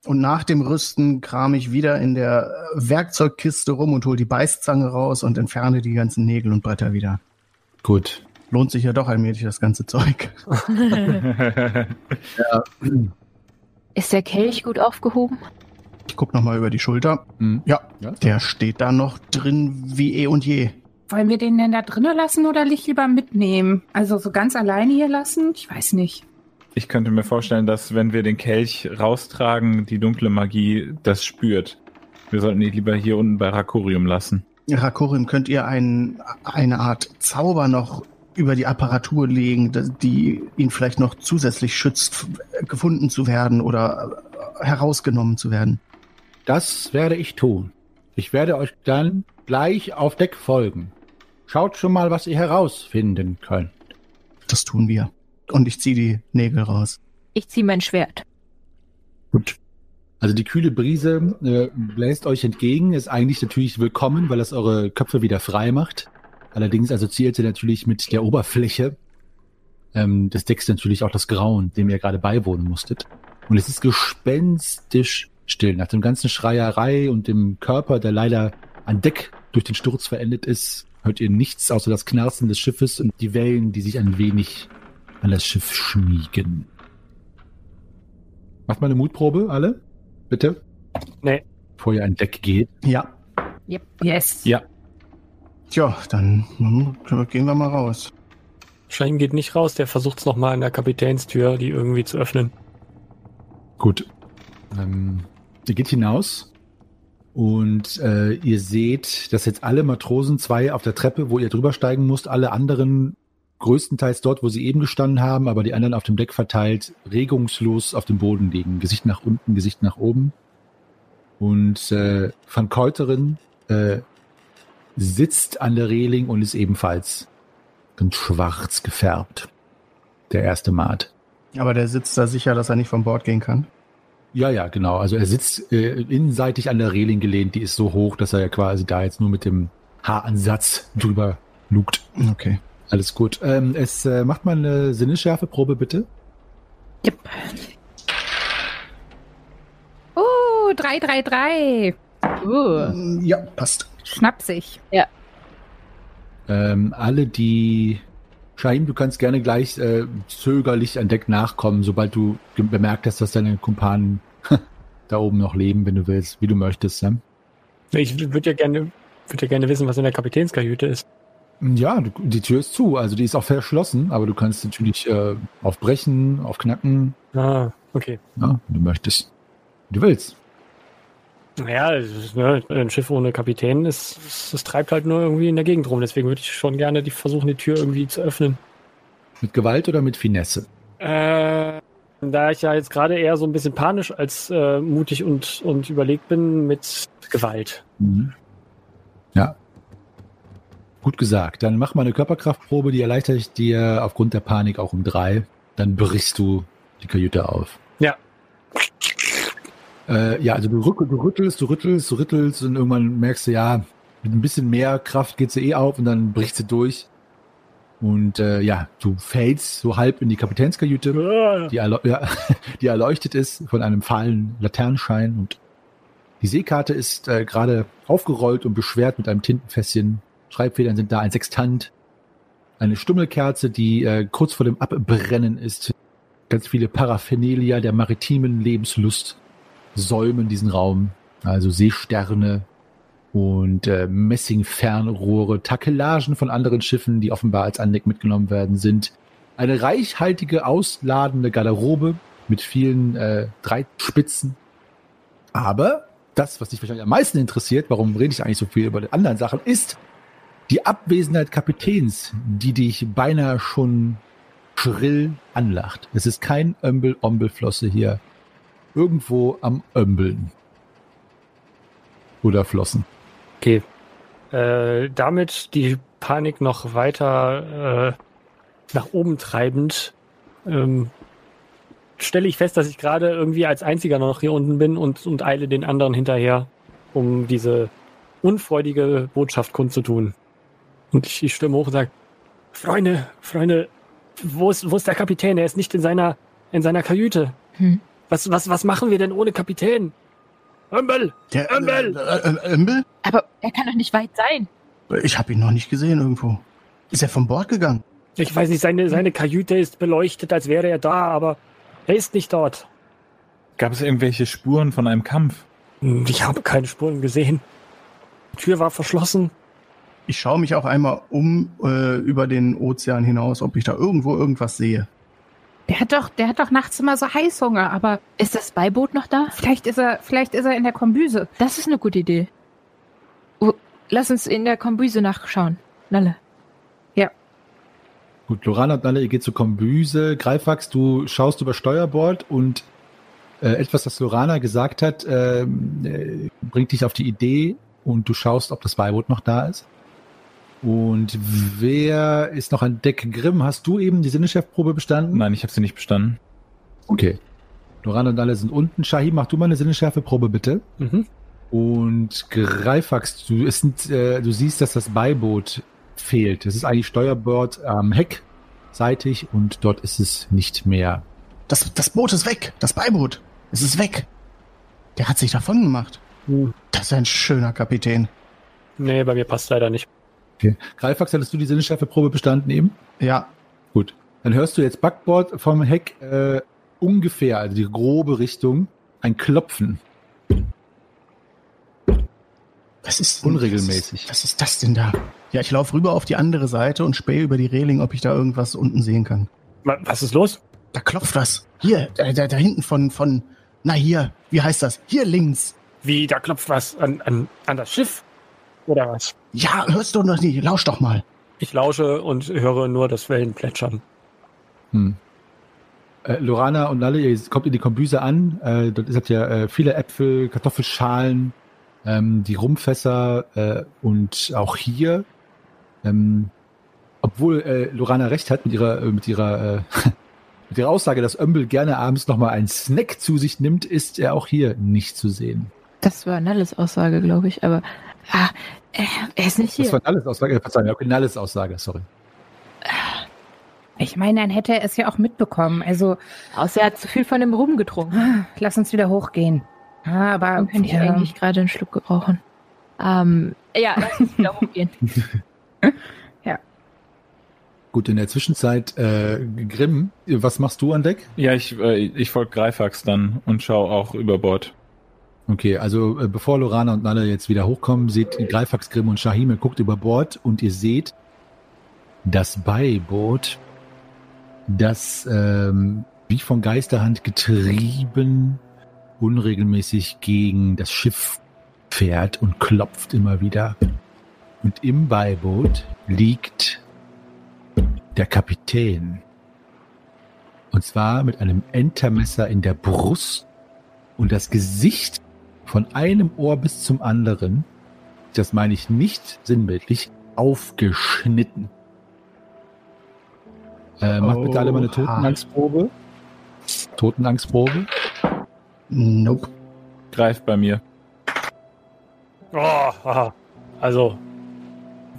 Und nach dem Rüsten kram ich wieder in der Werkzeugkiste rum und hol die Beißzange raus und entferne die ganzen Nägel und Bretter wieder. Gut. Lohnt sich ja doch allmählich das ganze Zeug. (laughs) (laughs) Ist der Kelch gut aufgehoben? Ich guck noch mal über die Schulter. Hm. Ja, Ja. der steht da noch drin wie eh und je. Wollen wir den denn da drinnen lassen oder lieber mitnehmen? Also so ganz alleine hier lassen? Ich weiß nicht. Ich könnte mir vorstellen, dass wenn wir den Kelch raustragen, die dunkle Magie das spürt. Wir sollten ihn lieber hier unten bei Rakorium lassen. Rakorim, könnt ihr ein, eine Art Zauber noch über die Apparatur legen, die ihn vielleicht noch zusätzlich schützt, gefunden zu werden oder äh, herausgenommen zu werden? Das werde ich tun. Ich werde euch dann gleich auf Deck folgen. Schaut schon mal, was ihr herausfinden könnt. Das tun wir. Und ich ziehe die Nägel raus. Ich ziehe mein Schwert. Gut. Also die kühle Brise äh, bläst euch entgegen, ist eigentlich natürlich willkommen, weil es eure Köpfe wieder frei macht. Allerdings assoziiert sie natürlich mit der Oberfläche ähm, des Decks natürlich auch das Grauen, dem ihr gerade beiwohnen musstet. Und es ist gespenstisch still. Nach dem ganzen Schreierei und dem Körper, der leider an Deck durch den Sturz verendet ist, hört ihr nichts außer das Knarzen des Schiffes und die Wellen, die sich ein wenig an das Schiff schmiegen. Macht mal eine Mutprobe, alle? Bitte? Nee. Bevor ihr an Deck geht. Ja. Yep. Yes. Ja. Tja, dann gehen wir mal raus. Schein geht nicht raus, der versucht es nochmal an der Kapitänstür, die irgendwie zu öffnen. Gut. Ähm, ihr geht hinaus und äh, ihr seht, dass jetzt alle Matrosen, zwei auf der Treppe, wo ihr drüber steigen musst, alle anderen größtenteils dort, wo sie eben gestanden haben, aber die anderen auf dem Deck verteilt, regungslos auf dem Boden liegen. Gesicht nach unten, Gesicht nach oben. Und äh, Van Keuterin äh, sitzt an der Reling und ist ebenfalls ganz schwarz gefärbt. Der erste Mat. Aber der sitzt da sicher, dass er nicht von Bord gehen kann. Ja, ja, genau. Also er sitzt äh, innenseitig an der Reling gelehnt, die ist so hoch, dass er ja quasi da jetzt nur mit dem Haaransatz drüber lugt. Okay. Alles gut. Ähm, es äh, macht mal eine Sinnesschärfeprobe, bitte. Yep. Oh, 333. Uh. Ja, passt. Schnapsig. Ähm, alle, die Shahim, du kannst gerne gleich äh, zögerlich an Deck nachkommen, sobald du bemerkt hast, dass deine Kumpanen (laughs) da oben noch leben, wenn du willst, wie du möchtest. Ne? Ich würde ja gerne, würde ja gerne wissen, was in der Kapitänskajüte ist. Ja, du, die Tür ist zu, also die ist auch verschlossen, aber du kannst natürlich äh, aufbrechen, aufknacken, Ah, okay. ja, wenn du möchtest. Wie du willst. Naja, ist, ne, ein Schiff ohne Kapitän ist, es, es treibt halt nur irgendwie in der Gegend rum. Deswegen würde ich schon gerne die versuchen, die Tür irgendwie zu öffnen. Mit Gewalt oder mit Finesse? Äh, da ich ja jetzt gerade eher so ein bisschen panisch als äh, mutig und, und überlegt bin, mit Gewalt. Mhm. Ja. Gut gesagt. Dann mach mal eine Körperkraftprobe, die erleichtert ich dir aufgrund der Panik auch um drei. Dann brichst du die Kajüte auf. Ja. Äh, ja, also du, rück, du rüttelst, du rüttelst, du rüttelst und irgendwann merkst du, ja, mit ein bisschen mehr Kraft geht sie eh auf und dann bricht sie durch. Und äh, ja, du fällst so halb in die Kapitänskajüte die, erleu ja, (laughs) die erleuchtet ist von einem fahlen Laternenschein und die Seekarte ist äh, gerade aufgerollt und beschwert mit einem Tintenfässchen. Schreibfedern sind da, ein Sextant, eine Stummelkerze, die äh, kurz vor dem Abbrennen ist. Ganz viele Paraphernalia der maritimen Lebenslust säumen diesen Raum. Also Seesterne und äh, Messingfernrohre, Takelagen von anderen Schiffen, die offenbar als Andeck mitgenommen werden, sind eine reichhaltige, ausladende Garderobe mit vielen äh, Dreitspitzen. Aber das, was dich wahrscheinlich am meisten interessiert, warum rede ich eigentlich so viel über die anderen Sachen, ist die Abwesenheit Kapitäns, die dich beinahe schon schrill anlacht. Es ist kein Ömbel-Ombel-Flosse hier irgendwo am Ömbeln. Oder Flossen. Okay. Äh, damit die Panik noch weiter äh, nach oben treibend, ähm, stelle ich fest, dass ich gerade irgendwie als einziger noch hier unten bin und, und eile den anderen hinterher, um diese unfreudige Botschaft kundzutun. Und ich, ich stimme hoch und sage, Freunde, Freunde, wo ist, wo ist der Kapitän? Er ist nicht in seiner, in seiner Kajüte. Hm. Was, was, was machen wir denn ohne Kapitän? Ömbel! Der Ömbel! Äh, äh, Ömbel? Aber er kann doch nicht weit sein. Ich habe ihn noch nicht gesehen irgendwo. Ist er von Bord gegangen? Ich weiß nicht, seine, seine Kajüte ist beleuchtet, als wäre er da, aber er ist nicht dort. Gab es irgendwelche Spuren von einem Kampf? Ich habe keine Spuren gesehen. Die Tür war verschlossen. Ich schaue mich auch einmal um äh, über den Ozean hinaus, ob ich da irgendwo irgendwas sehe. Der hat doch, der hat doch nachts immer so Heißhunger, aber Ist das Beiboot noch da? vielleicht ist er, vielleicht ist er in der Kombüse. Das ist eine gute Idee. Oh, lass uns in der Kombüse nachschauen. Nalle. Gut, Lorana und Nalle, ihr geht zur Kombüse. Greifax, du schaust über Steuerbord und äh, etwas, das Lorana gesagt hat, ähm, äh, bringt dich auf die Idee und du schaust, ob das Beiboot noch da ist. Und wer ist noch an Deck? Grimm, hast du eben die Sinneschefprobe bestanden? Nein, ich habe sie nicht bestanden. Okay. Lorana und Nalle sind unten. Shahim, mach du mal eine Sinneschärfeprobe bitte. Mhm. Und Greifax, du, sind, äh, du siehst, dass das Beiboot fehlt. Es ist eigentlich Steuerbord am Heck seitig und dort ist es nicht mehr. Das, das Boot ist weg. Das Beiboot. Es ist weg. Der hat sich davon gemacht. Hm. Das ist ein schöner Kapitän. Nee, bei mir passt leider nicht. Okay. Greifax, hattest du die Sinneschärfeprobe bestanden eben? Ja, Gut. Dann hörst du jetzt Backbord vom Heck äh, ungefähr, also die grobe Richtung, ein Klopfen. was ist denn- Unregelmäßig. Was ist, was ist das denn da? Ja, ich laufe rüber auf die andere Seite und spähe über die Reling, ob ich da irgendwas unten sehen kann. Wa- Was ist los? Da klopft was. Hier, da, da, da hinten von, von, na hier, wie heißt das? Hier links. Wie, da klopft was an, an, an das Schiff? Oder was? Ja, hörst du noch nicht? Lausch doch mal. Ich lausche und höre nur das Wellen plätschern. Hm. Äh, Lorana und Lalle, ihr kommt in die Kombüse an. Äh, dort habt ihr äh, viele Äpfel, Kartoffelschalen, ähm, die Rumfässer äh, und auch hier, ähm, obwohl äh, Lorana recht hat mit ihrer, äh, mit ihrer, äh, (laughs) Mit der Aussage, dass Ömbel gerne abends nochmal einen Snack zu sich nimmt, ist er auch hier nicht zu sehen. Das war Nalles Aussage, glaube ich, aber ah, er, er ist nicht Das hier. war Nalles Aussage, äh, Verzeihung, okay, Nalles Aussage, sorry. Ich meine, dann hätte er es ja auch mitbekommen. Also, Außer er hat zu viel von dem Rum getrunken. ah, lass uns wieder hochgehen. Ah, aber Dann könnte ich ja, eigentlich gerade einen Schluck gebrauchen. Ähm, ja, lass uns wieder hochgehen. (laughs) Gut, in der Zwischenzeit, äh, Grimm, was machst du an Deck? Ja, ich, äh, ich folge Greifax dann und schaue auch über Bord. Okay, also äh, bevor Lorana und Nalle jetzt wieder hochkommen, seht Greifax, Grimm und Shahim, ihr guckt über Bord und ihr seht das Beiboot, das ähm, wie von Geisterhand getrieben unregelmäßig gegen das Schiff fährt und klopft immer wieder. Und im Beiboot liegt der Kapitän. Und zwar mit einem Entermesser in der Brust und das Gesicht von einem Ohr bis zum anderen, das meine ich nicht sinnbildlich, aufgeschnitten. Äh, macht bitte alle mal eine. Totenangstprobe. Totenangstprobe. Nope. Greift bei mir. Oh. Also,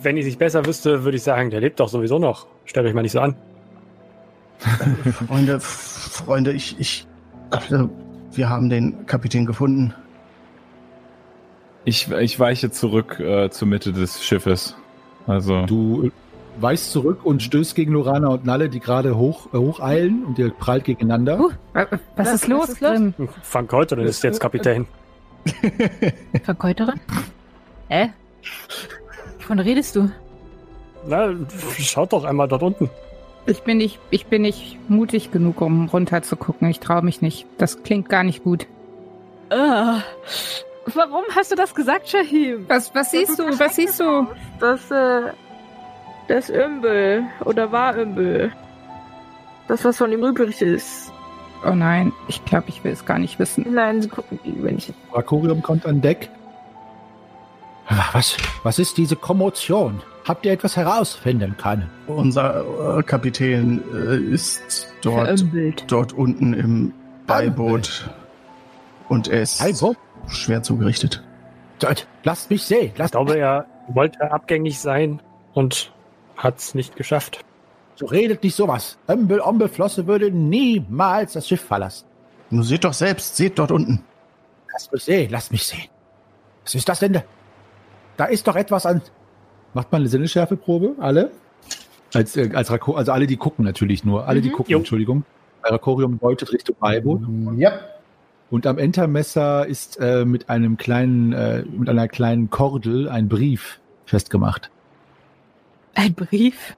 wenn ich es nicht besser wüsste, würde ich sagen, der lebt doch sowieso noch. Stellt euch mal nicht so an. Freunde, Freunde, ich, ich, also, wir haben den Kapitän gefunden. Ich, ich weiche zurück äh, zur Mitte des Schiffes. Also, Du weichst zurück und stößt gegen Lorana und Nalle, die gerade hoch, äh, hocheilen und ihr prallt gegeneinander. Huh, wa- was, Was- ist los, was ist los? Frank Heuterin ist jetzt Kapitän. Verkäuterin? Hä? Wovon redest du? Na, schaut doch einmal dort unten. Ich bin nicht, ich bin nicht mutig genug, um runter zu gucken. Ich traue mich nicht. Das klingt gar nicht gut. Ah, warum hast du das gesagt, Shahim? Was, was siehst du? Was siehst du? Das, äh, das Ömbel. Oder war Ömbel. Das, was von ihm übrig ist. Oh nein, ich glaube, ich will es gar nicht wissen. Nein, gucken die, wenn ich. Rakorium kommt an Deck. Ah, Was, was ist diese Kommotion? Habt ihr etwas herausfinden können? Unser äh, Kapitän äh, ist dort, Verömbelt. dort unten im Beiboot. Und er ist Beiboot? Schwer zugerichtet. Dort, lasst mich sehen. Ich Lasst glaube, er wollte abgängig sein und hat es nicht geschafft. so redet nicht sowas. Ömbel Ombel Flosse würde niemals das Schiff verlassen. Nur seht doch selbst, seht dort unten. Lasst mich sehen, lasst mich sehen. Was ist das denn? da? Da ist doch etwas an. Macht mal eine Sinneschärfeprobe, alle? Als, äh, als Rako also alle, die gucken natürlich nur. Alle, die Mhm. gucken, Jo. Entschuldigung. Rakorium deutet Richtung Beiboot. Ja. Und am Entermesser ist äh, mit einem kleinen, äh, mit einer kleinen Kordel ein Brief festgemacht. Ein Brief?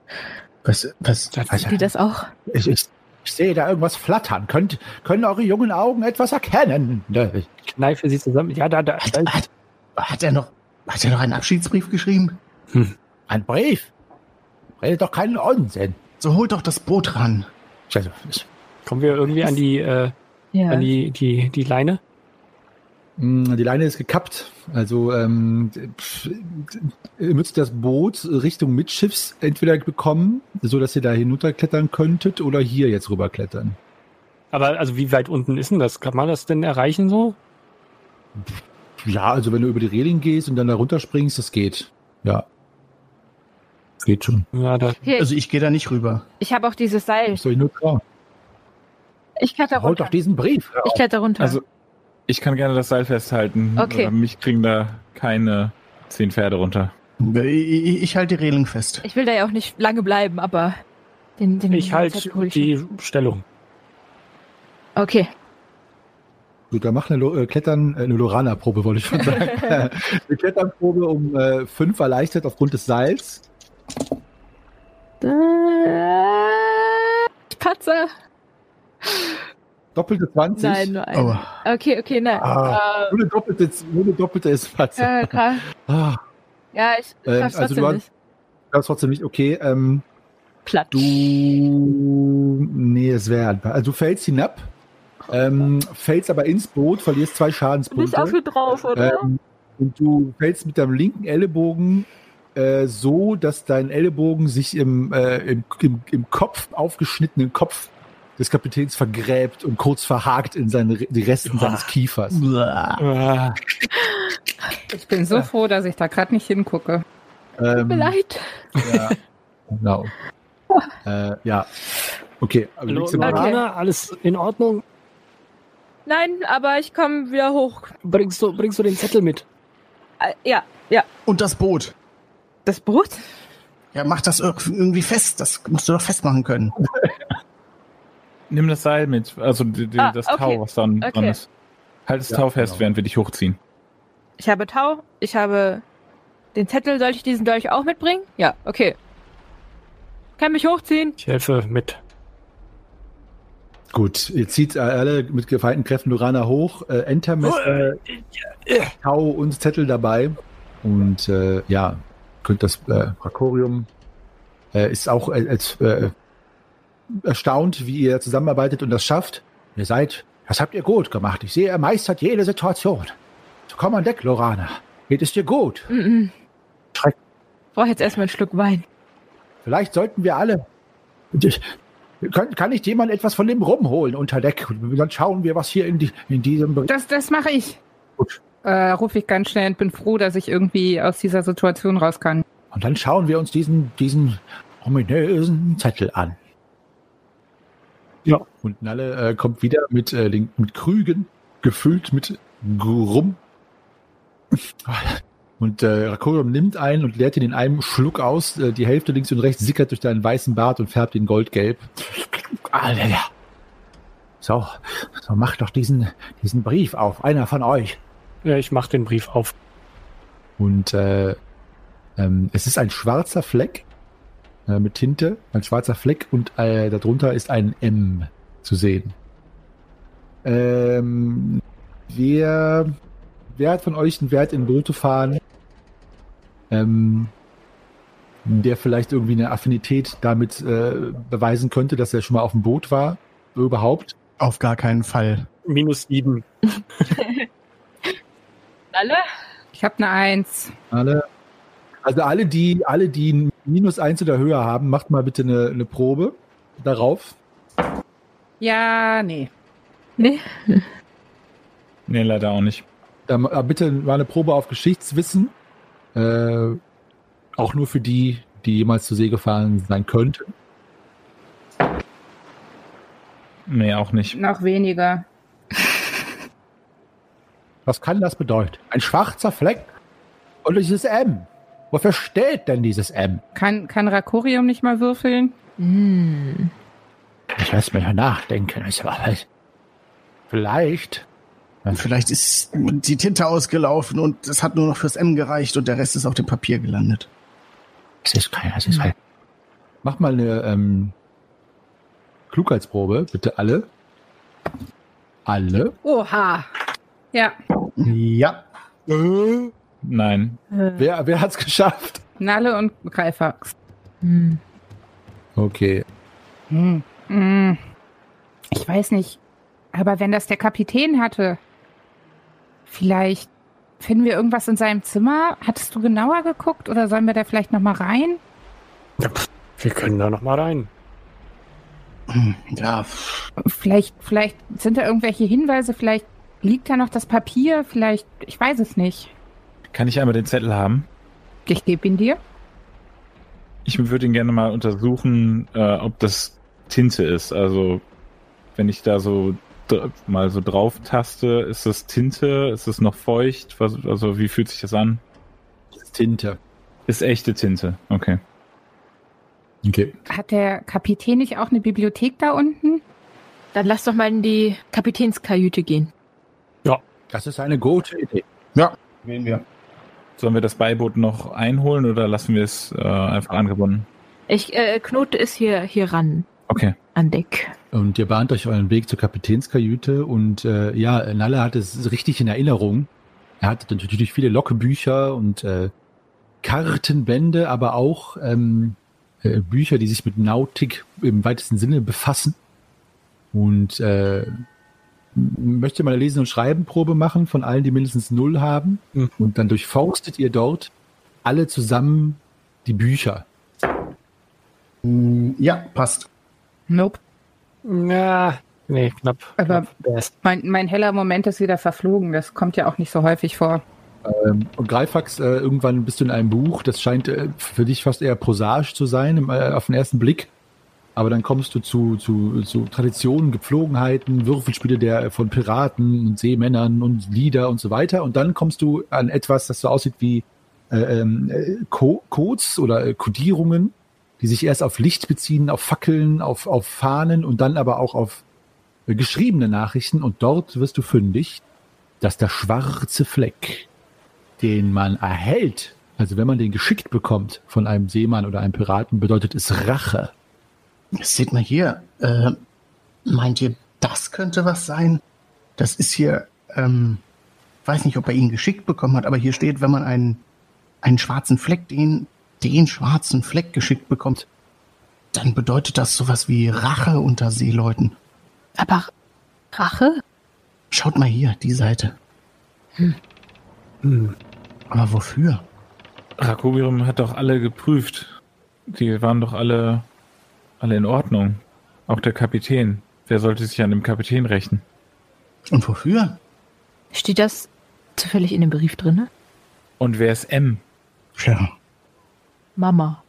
Was, was, Sehen die das auch? Ich, ich, ich sehe da irgendwas flattern. Könnt, können eure jungen Augen etwas erkennen? Ne, Kneife sie zusammen. Ja, da, da. hat, da hat, hat er noch, hat er noch einen Abschiedsbrief geschrieben? Ein Brief? Redet doch keinen Unsinn. So holt doch das Boot ran. Also, ich, kommen wir irgendwie an die, äh, Ja. an die, die, die Leine? mh, die Leine ist gekappt. Also ähm, pf, ihr müsst das Boot Richtung Mitschiffs entweder bekommen, so dass ihr da hinunterklettern könntet, oder hier jetzt rüberklettern. Aber also wie weit unten ist denn das? Kann man das denn erreichen so? Ja, also wenn du über die Reling gehst und dann da runterspringst, das geht. Ja. Geht schon. Ja, da, Hier, Also ich gehe da nicht rüber. ich habe auch dieses Seil. Soll ich nur trauen? Ich kletter Holt runter. doch diesen Brief. Ich kletter runter. also ich kann gerne das Seil festhalten. Okay. Mich kriegen da keine zehn Pferde runter. Ich, ich, ich halte die Reling fest. ich will da ja auch nicht lange bleiben, aber den, den ich halte die Stellung. Okay. Gut, dann mach eine Lo äh, Klettern, äh, eine Lorana-Probe, wollte ich schon sagen. (laughs) eine Kletternprobe um äh, fünf erleichtert aufgrund des Seils. Äh, Patzer. Doppelte 20. Nein, nur ein. Oh, Okay, okay, nein. Ah. Nur eine doppelte, nur eine doppelte ist Patzer. Äh, klar. Ah, Ja, ich Ähm, schaff's also trotzdem du nicht. das ist trotzdem nicht okay. Ähm, Platt. du. Nee, es wäre. Also du fällst hinab, ähm, fällst aber ins Boot, verlierst zwei Nicht Schadenspunkte. auf hier drauf, oder? Ähm, und du fällst mit deinem linken Ellenbogen äh, so, dass dein Ellenbogen sich im, äh, im, im, im Kopf, aufgeschnittenen Kopf des Kapitäns vergräbt und kurz verhakt in seine, die Resten seines Kiefers. Ah, Ich bin so froh, dass ich da gerade nicht hingucke. Tut mir Ähm, leid. ja, genau. (laughs) äh, ja. Okay, aber hallo, mal Okay. Alles in Ordnung? Nein, aber ich komme wieder hoch. Bringst du, bringst du den Zettel mit? Äh, ja, ja. Und das Boot. Das Boot? Ja, mach das ir- irgendwie fest. Das musst du doch festmachen können. (laughs) Nimm das Seil mit, also die, die, Ah, das okay. Tau, was dann Okay. dran ist. Halt das Ja, Tau fest, genau. während wir dich hochziehen. Ich habe Tau, ich habe den Zettel. Soll ich diesen Dolch auch mitbringen? Ja, okay. Kann mich hochziehen. Ich helfe mit. Gut, ihr zieht äh, alle mit gefeindeten Kräften Lorana hoch, äh, Entermesser, Tau und Zettel dabei. Und äh, ja, könnt das äh, Brakorium äh, ist auch äh, als, äh, erstaunt, wie ihr zusammenarbeitet und das schafft. Ihr seid, das habt ihr gut gemacht. Ich sehe, ihr meistert jede Situation. So, komm an Deck, Lorana. Geht es dir gut? Mhm. Schreck. Ich brauche jetzt erstmal einen Schluck Wein. Vielleicht sollten wir alle. Ich, kann, kann nicht jemand etwas von dem rumholen unter Deck? Und dann schauen wir, was hier in, die, in diesem Bericht. Das, das mache ich. Gut. Äh, rufe ich ganz schnell und bin froh, dass ich irgendwie aus dieser Situation raus kann. Und dann schauen wir uns diesen, diesen ominösen Zettel an. Ja. Und Nalle äh, kommt wieder mit, äh, den, mit Krügen, gefüllt mit Rum. (laughs) Und äh, Rakorium nimmt einen und leert ihn in einem Schluck aus. Äh, die Hälfte links und rechts sickert durch deinen weißen Bart und färbt ihn goldgelb. Ah, ja, ja. So, so macht doch diesen, diesen Brief auf, einer von euch. Ja, ich mach den Brief auf. Und äh, ähm, es ist ein schwarzer Fleck äh, mit Tinte, ein schwarzer Fleck und äh, darunter ist ein M zu sehen. Ähm, wer, wer hat von euch einen Wert in Brüto fahren, ähm, der vielleicht irgendwie eine Affinität damit äh, beweisen könnte, dass er schon mal auf dem Boot war? Überhaupt? Auf gar keinen Fall. Minus sieben. (laughs) (laughs) Alle? Ich habe eine Eins. Alle, also alle, die, alle, die ein minus eins oder höher haben, macht mal bitte eine, eine Probe darauf. Ja, nee. Nee. Nee, leider auch nicht. Dann äh, bitte mal eine Probe auf Geschichtswissen. Äh, auch nur für die, die jemals zur See gefahren sein könnten. Nee, auch nicht. Noch weniger. Was kann das bedeuten? Ein schwarzer Fleck und dieses M. Wofür steht denn dieses M? Kann, kann Rakorium nicht mal würfeln? Hm. Ich lass mich mal nachdenken. Ich weiß. Vielleicht. Vielleicht ist die Tinte ausgelaufen und es hat nur noch fürs M gereicht und der Rest ist auf dem Papier gelandet. Es ist kein, es ist kein. Mach mal eine ähm, Klugheitsprobe, bitte alle. Alle. Oha. Ja. Ja. Nein. Äh, Wer, wer hat's geschafft? Nalle und Greifax. hm. Okay. Hm. Hm. Ich weiß nicht. Aber wenn das der Kapitän hatte, vielleicht finden wir irgendwas in seinem Zimmer? Hattest du genauer geguckt oder sollen wir da vielleicht noch mal rein? Wir können da noch mal rein. Ja, Vielleicht, vielleicht sind da irgendwelche Hinweise, vielleicht liegt da noch das Papier, vielleicht, ich weiß es nicht. Kann ich einmal den Zettel haben? Ich gebe ihn dir. Ich würde ihn gerne mal untersuchen, äh, ob das Tinte ist. Also, wenn ich da so mal so drauf taste, ist das Tinte? Ist es noch feucht? Was, also, wie fühlt sich das an? Das ist Tinte. Ist echte Tinte. Okay. Okay. Hat der Kapitän nicht auch eine Bibliothek da unten? Dann lass doch mal in die Kapitänskajüte gehen. Das ist eine gute Idee. ja, wählen wir. Sollen wir das Beiboot noch einholen oder lassen wir es äh, einfach angebunden? Ich äh, knote es hier, hier ran, Okay. an Deck. Und ihr bahnt euch euren Weg zur Kapitänskajüte und äh, ja, Nalle hat es richtig in Erinnerung. Er hatte natürlich viele Lockebücher und äh, Kartenbände, aber auch ähm, äh, Bücher, die sich mit Nautik im weitesten Sinne befassen. Und äh, möchte mal eine Lesen- und Schreibenprobe machen von allen, die mindestens null haben. Mhm. Und dann durchforstet ihr dort alle zusammen die Bücher. Hm, Ja, passt. Nope. Na, nee, knapp. Aber- knapp. Mein, mein heller Moment ist wieder verflogen. Das kommt ja auch nicht so häufig vor. Ähm, und Greifax, äh, irgendwann bist du in einem Buch, das scheint äh, für dich fast eher prosaisch zu sein im, äh, auf den ersten Blick. Aber dann kommst du zu, zu, zu Traditionen, Gepflogenheiten, Würfelspiele der von Piraten und Seemännern und Lieder und so weiter. Und dann kommst du an etwas, das so aussieht wie äh, ähm, äh, Co Codes oder äh, Codierungen, die sich erst auf Licht beziehen, auf Fackeln, auf, auf Fahnen und dann aber auch auf äh, geschriebene Nachrichten. Und dort wirst du fündig, dass der schwarze Fleck den man erhält, also wenn man den geschickt bekommt von einem Seemann oder einem Piraten, bedeutet es Rache. Seht mal hier. Äh, meint ihr, das könnte was sein? Das ist hier, ähm, weiß nicht, ob er ihn geschickt bekommen hat, aber hier steht, wenn man einen, einen schwarzen Fleck, den, den schwarzen Fleck geschickt bekommt, dann bedeutet das sowas wie Rache unter Seeleuten. Aber Rache? Schaut mal hier, die Seite. Hm. Aber wofür? Rakobirum hat doch alle geprüft. Die waren doch alle, alle in Ordnung. Auch der Kapitän. Wer sollte sich an dem Kapitän rächen? Und wofür? Steht das zufällig in dem Brief drinne? Und wer ist M? Tja. Mama.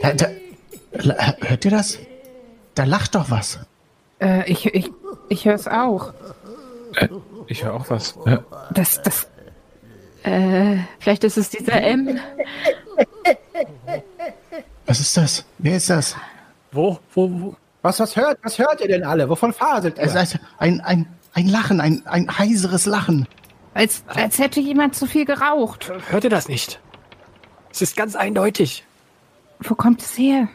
Da, da, hört ihr das? Da lacht doch was. Äh, ich ich, ich höre es auch. Ich höre auch was. Äh, Das, das, Äh, vielleicht ist es dieser M. Was ist das? Wer ist das? Wo, wo, wo? Was, was hört, was hört ihr denn alle? Wovon faselt Es ihr? ist ein, ein, ein Lachen, ein, ein heiseres Lachen. als, als hätte jemand zu viel geraucht. Hört ihr das nicht? Es ist ganz eindeutig. Wo kommt es her?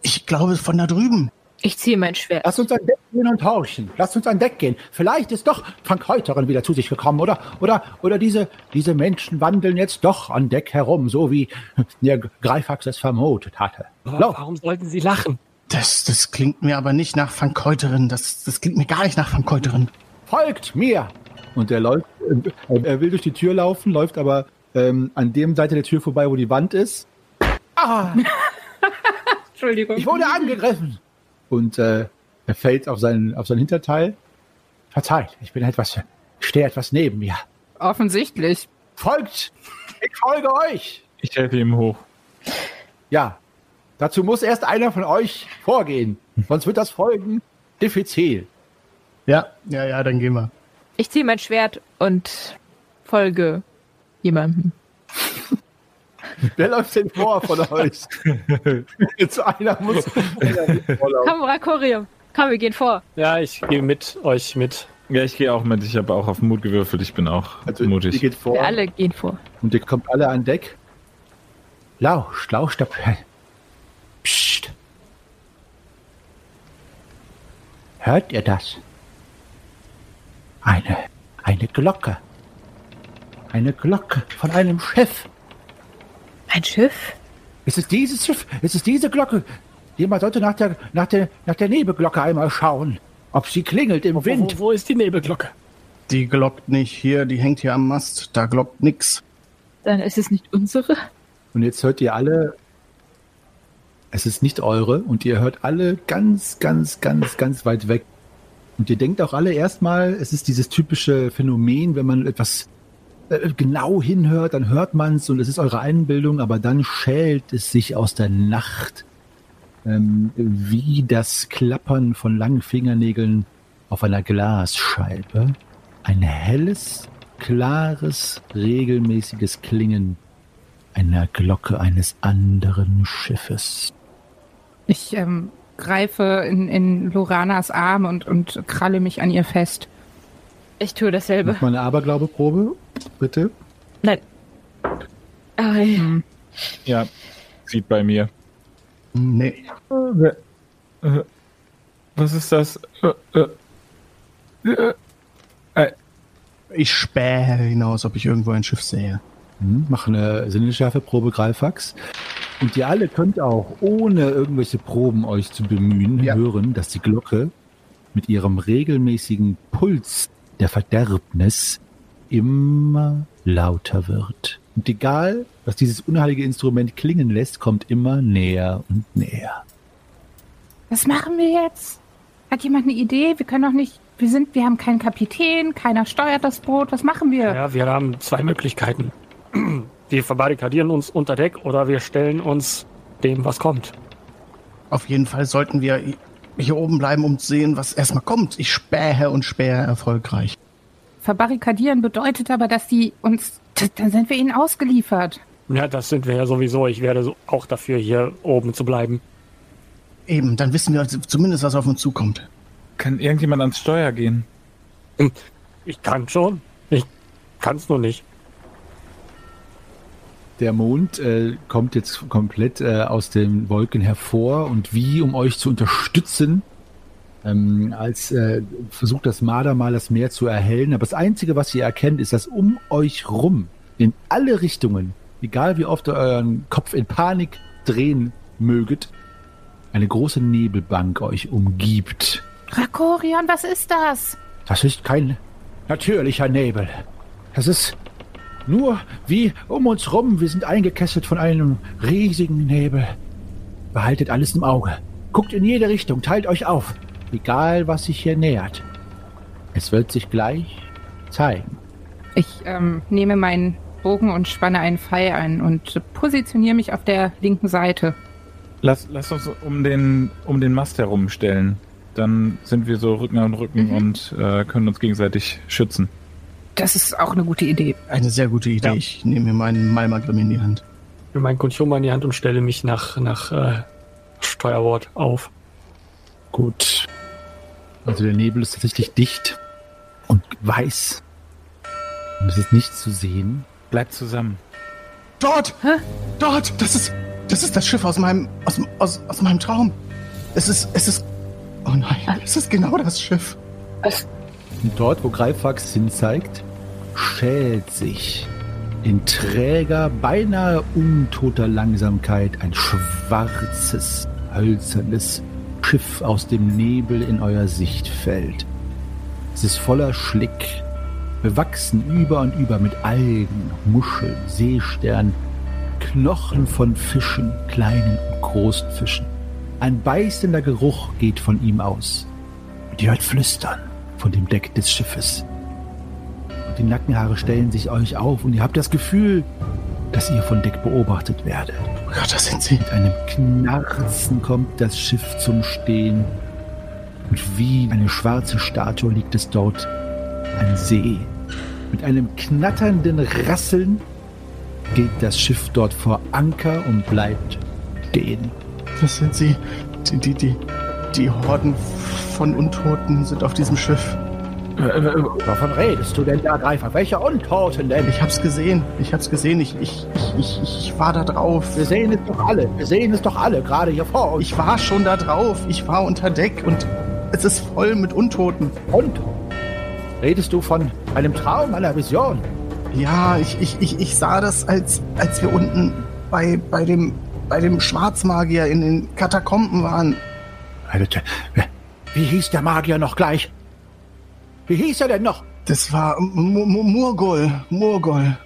Ich glaube von da drüben. Ich ziehe mein Schwert. Lass uns an Deck gehen und tauschen. Lass uns an Deck gehen. Vielleicht ist doch Frank Heuterin wieder zu sich gekommen, oder? Oder, oder diese, diese Menschen wandeln jetzt doch an Deck herum, so wie der Greifax es vermutet hatte. Aber warum sollten sie lachen? Das, das klingt mir aber nicht nach Van Keuterin. Das, das klingt mir gar nicht nach Van Keuterin. Folgt mir! Und er läuft, äh, er will durch die Tür laufen, läuft aber ähm, an dem Seite der Tür vorbei, wo die Wand ist. (laughs) Ah, Entschuldigung. ich wurde angegriffen! Und äh, er fällt auf seinen, auf sein Hinterteil. Verzeiht, ich bin etwas, stehe etwas neben mir. Offensichtlich. Folgt! Ich folge euch! ich helfe ihm hoch. Ja, dazu muss erst einer von euch vorgehen. Sonst wird das Folgen diffizil. Ja, ja, ja, dann gehen wir. Ich ziehe mein Schwert und folge jemandem. Wer läuft denn vor von euch? (laughs) Jetzt einer muss. Komm, Rakorium. Komm, wir gehen vor. Ja, ich gehe mit euch mit. Ja, ich gehe auch mit. Ich habe auch auf Mut gewürfelt. Ich bin auch Also, ihr mutig. geht vor Wir alle gehen vor. und ihr kommt alle an Deck. Lauscht, lauscht dabei. Psst. Hört ihr das? Eine, eine Glocke. Eine Glocke von einem Schiff. Ein Schiff? Ist es dieses Schiff? Ist es diese Glocke? Jemand sollte nach der, nach der, nach der Nebelglocke einmal schauen, ob sie klingelt im Wo, Wind. wo, wo ist die Nebelglocke? Die glockt nicht hier, die hängt hier am Mast. Da glockt nix. Dann ist es nicht unsere. Und jetzt hört ihr alle, es ist nicht eure, und ihr hört alle ganz, ganz, ganz, ganz weit weg. Und ihr denkt auch alle erstmal, es ist dieses typische Phänomen, wenn man etwas äh, genau hinhört, dann hört man es und es ist eure Einbildung, aber dann schält es sich aus der Nacht ähm, wie das Klappern von langen Fingernägeln auf einer Glasscheibe. Ein helles, klares, regelmäßiges Klingen einer Glocke eines anderen Schiffes. Ich ähm, greife in, in Loranas Arm und, und kralle mich an ihr fest. Ich tue dasselbe. Mach mal eine Aberglaubeprobe, bitte. Nein. Ah, ja. Ja, sieht bei mir. Nee. Äh, Was ist das? Äh, äh, äh, Ich spähe hinaus, ob ich irgendwo ein Schiff sehe. Hm, Mach eine Sinneschärfeprobe, Greifax. Und ihr alle könnt auch, ohne irgendwelche Proben euch zu bemühen, Ja. hören, dass die Glocke mit ihrem regelmäßigen Puls der Verderbnis immer lauter wird. Und egal, was dieses unheilige Instrument klingen lässt, kommt immer näher und näher. Was machen wir jetzt? Hat jemand eine Idee? Wir können doch nicht. Wir sind, wir haben keinen Kapitän, keiner steuert das Boot. Was machen wir? Ja, wir haben zwei Möglichkeiten. Wir verbarrikadieren uns unter Deck oder wir stellen uns dem, was kommt. Auf jeden Fall sollten wir hier oben bleiben, um zu sehen, was erstmal kommt. Ich spähe und spähe erfolgreich. Verbarrikadieren bedeutet aber, dass die uns. Dann sind wir ihnen ausgeliefert. Ja, das sind wir ja sowieso. Ich werde so auch dafür, hier oben zu bleiben. Eben, dann wissen wir zumindest, was auf uns zukommt. Kann irgendjemand ans Steuer gehen? Ich kann schon. Ich kann es nur nicht. Der Mond äh, kommt jetzt komplett äh, aus den Wolken hervor und wie, um euch zu unterstützen, ähm, als äh, versucht das Marder mal das Meer zu erhellen. Aber das Einzige, was ihr erkennt, ist, dass um euch rum, in alle Richtungen, egal wie oft ihr euren Kopf in Panik drehen möget, eine große Nebelbank euch umgibt. Rakorion, was ist das? Das ist kein natürlicher Nebel. Das ist nur wie um uns rum. Wir sind eingekesselt von einem riesigen Nebel. Behaltet alles im Auge. Guckt in jede Richtung, teilt euch auf. Egal, was sich hier nähert. Es wird sich gleich zeigen. Ich ähm, nehme meinen Bogen und spanne einen Pfeil ein und positioniere mich auf der linken Seite. Lass, lass uns um den, um den Mast herumstellen. Dann sind wir so Rücken an Rücken Mhm. und äh, können uns gegenseitig schützen. Das ist auch eine gute Idee. Eine sehr gute Idee. Ja. Ich nehme mir meinen Malmagrim in die Hand. Ich nehme meinen Konchoma in die Hand und stelle mich nach, nach äh, Steuerbord auf. Gut. Also der Nebel ist tatsächlich dicht und weiß. Und es ist nichts zu sehen. Bleibt zusammen. Dort! Dort! Das ist, das ist das Schiff aus meinem, aus, aus, aus meinem Traum. Es ist, es ist, oh nein, es ist genau das Schiff. Und dort, wo Greifax hinzeigt, schält sich in träger, beinahe untoter Langsamkeit ein schwarzes, hölzernes Schiff aus dem Nebel in euer Sichtfeld. Es ist voller Schlick, bewachsen über und über mit Algen, Muscheln, Seesternen, Knochen von Fischen, kleinen und großen Fischen. Ein beißender Geruch geht von ihm aus. Und ihr hört Flüstern von dem Deck des Schiffes. Und die Nackenhaare stellen sich euch auf und ihr habt das Gefühl, dass ihr von Deck beobachtet werdet. Oh Gott, das sind sie. Mit einem Knarzen kommt das Schiff zum Stehen. Und wie eine schwarze Statue liegt es dort ein See. Mit einem knatternden Rasseln geht das Schiff dort vor Anker und bleibt stehen. Das sind sie. Die, die, die, die Horden von Untoten sind auf diesem Schiff. Wovon redest du denn da, Greifer? Welche Untoten denn? Ich hab's gesehen. Ich hab's gesehen. Ich, ich, ich, ich, war da drauf. Wir sehen es doch alle. Wir sehen es doch alle, gerade hier vor uns. Ich war schon da drauf. Ich war unter Deck und es ist voll mit Untoten. Untoten? Redest du von einem Traum, einer Vision? Ja, ich, ich, ich, ich sah das, als, als wir unten bei, bei, dem, bei dem Schwarzmagier in den Katakomben waren. Alter, Wie hieß der Magier noch gleich? Wie hieß er denn noch? Das war Murgol. Murgol.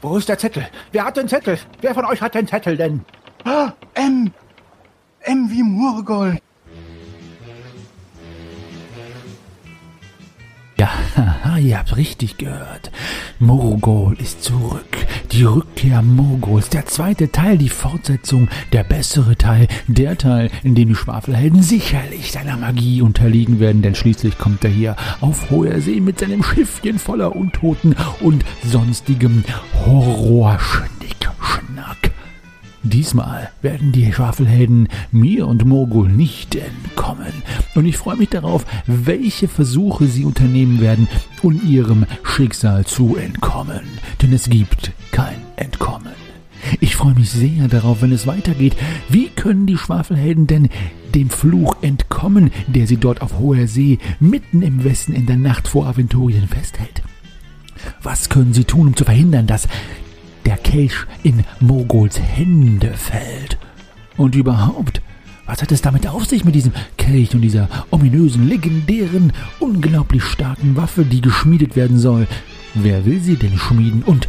Wo ist der Zettel? Wer hat den Zettel? Wer von euch hat den Zettel denn? Ah, M. M wie Murgol. Ja, haha, (laughs) ihr habt richtig gehört. Morgol ist zurück. Die Rückkehr Morgols. Der zweite Teil, die Fortsetzung, der bessere Teil, der Teil, in dem die Schwafelhelden sicherlich seiner Magie unterliegen werden, denn schließlich kommt er hier auf hoher See mit seinem Schiffchen voller Untoten und sonstigem Horrorschnick-Schnack. Diesmal werden die Schwafelhelden mir und Morgul nicht entkommen. Und ich freue mich darauf, welche Versuche sie unternehmen werden, um ihrem Schicksal zu entkommen. Denn es gibt kein Entkommen. Ich freue mich sehr darauf, wenn es weitergeht. Wie können die Schwafelhelden denn dem Fluch entkommen, der sie dort auf hoher See mitten im Westen in der Nacht vor Aventurien festhält? Was können sie tun, um zu verhindern, dass Kelch in Moguls Hände fällt. Und überhaupt, was hat es damit auf sich mit diesem Kelch und dieser ominösen, legendären, unglaublich starken Waffe, die geschmiedet werden soll? Wer will sie denn schmieden und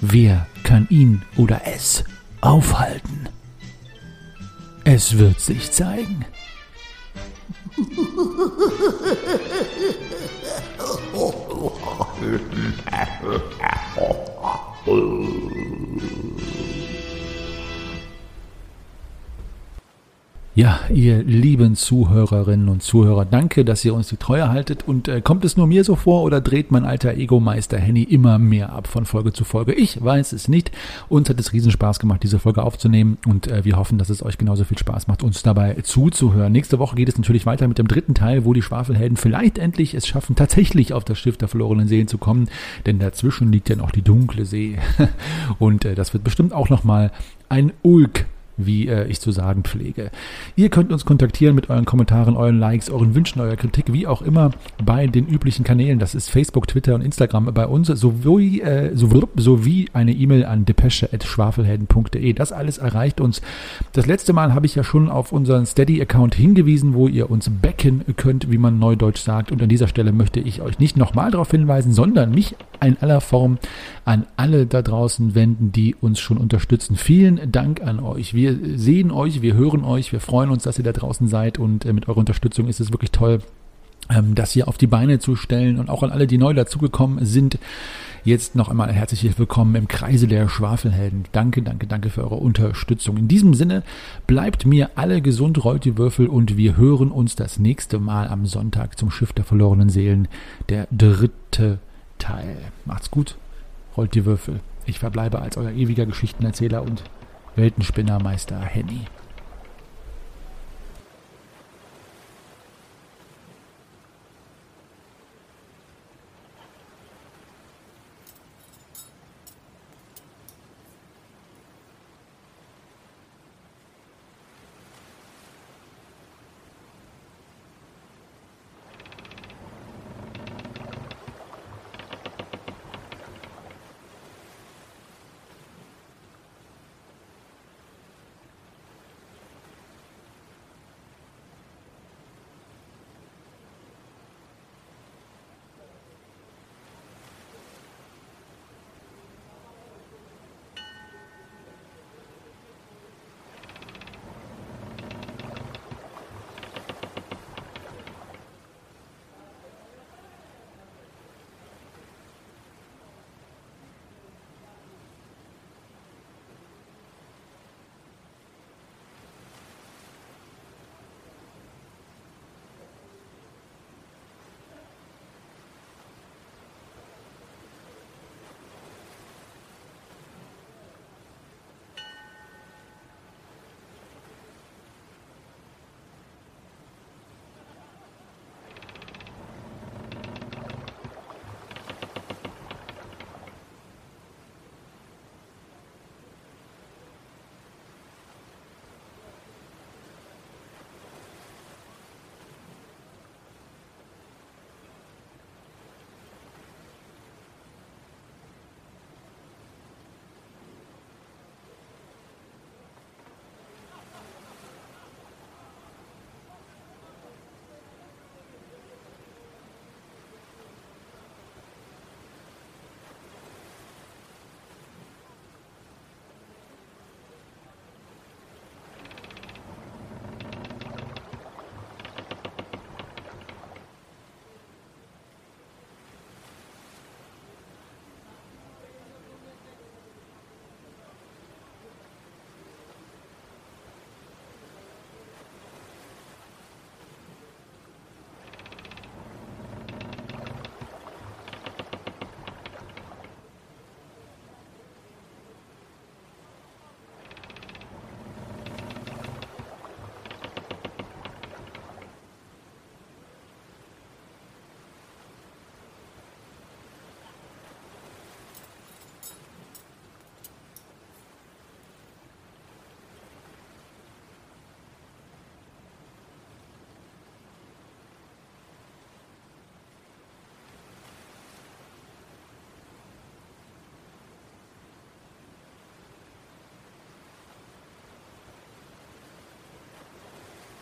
wer kann ihn oder es aufhalten? Es wird sich zeigen. (laughs) お。Ja, ihr lieben Zuhörerinnen und Zuhörer, danke, dass ihr uns die Treue haltet. Und äh, kommt es nur mir so vor oder dreht mein alter Ego-Meister Henny immer mehr ab von Folge zu Folge? Ich weiß es nicht. Uns hat es riesen Spaß gemacht, diese Folge aufzunehmen und äh, wir hoffen, dass es euch genauso viel Spaß macht, uns dabei zuzuhören. Nächste Woche geht es natürlich weiter mit dem dritten Teil, wo die Schwafelhelden vielleicht endlich es schaffen, tatsächlich auf das Schiff der verlorenen Seelen zu kommen, denn dazwischen liegt ja noch die dunkle See. (laughs) und äh, das wird bestimmt auch nochmal ein Ulk wie äh, ich zu sagen pflege. Ihr könnt uns kontaktieren mit euren Kommentaren, euren Likes, euren Wünschen, eurer Kritik, wie auch immer, bei den üblichen Kanälen. Das ist Facebook, Twitter und Instagram bei uns, sowie, äh, sowie eine E-Mail an depesche.schwafelhelden.de. Das alles erreicht uns. Das letzte Mal habe ich ja schon auf unseren Steady-Account hingewiesen, wo ihr uns backen könnt, wie man neudeutsch sagt. Und an dieser Stelle möchte ich euch nicht nochmal darauf hinweisen, sondern mich in aller Form an alle da draußen wenden, die uns schon unterstützen. Vielen Dank an euch. Wir sehen euch, wir hören euch, wir freuen uns, dass ihr da draußen seid und äh, mit eurer Unterstützung ist es wirklich toll, ähm, das hier auf die Beine zu stellen und auch an alle, die neu dazugekommen sind. Jetzt noch einmal herzlich willkommen im Kreise der Schwafelhelden. Danke, danke, danke für eure Unterstützung. In diesem Sinne, bleibt mir alle gesund, rollt die Würfel und wir hören uns das nächste Mal am Sonntag zum Schiff der verlorenen Seelen, der dritte Teil. Macht's gut, rollt die Würfel. Ich verbleibe als euer ewiger Geschichtenerzähler und Weltenspinnermeister Henny.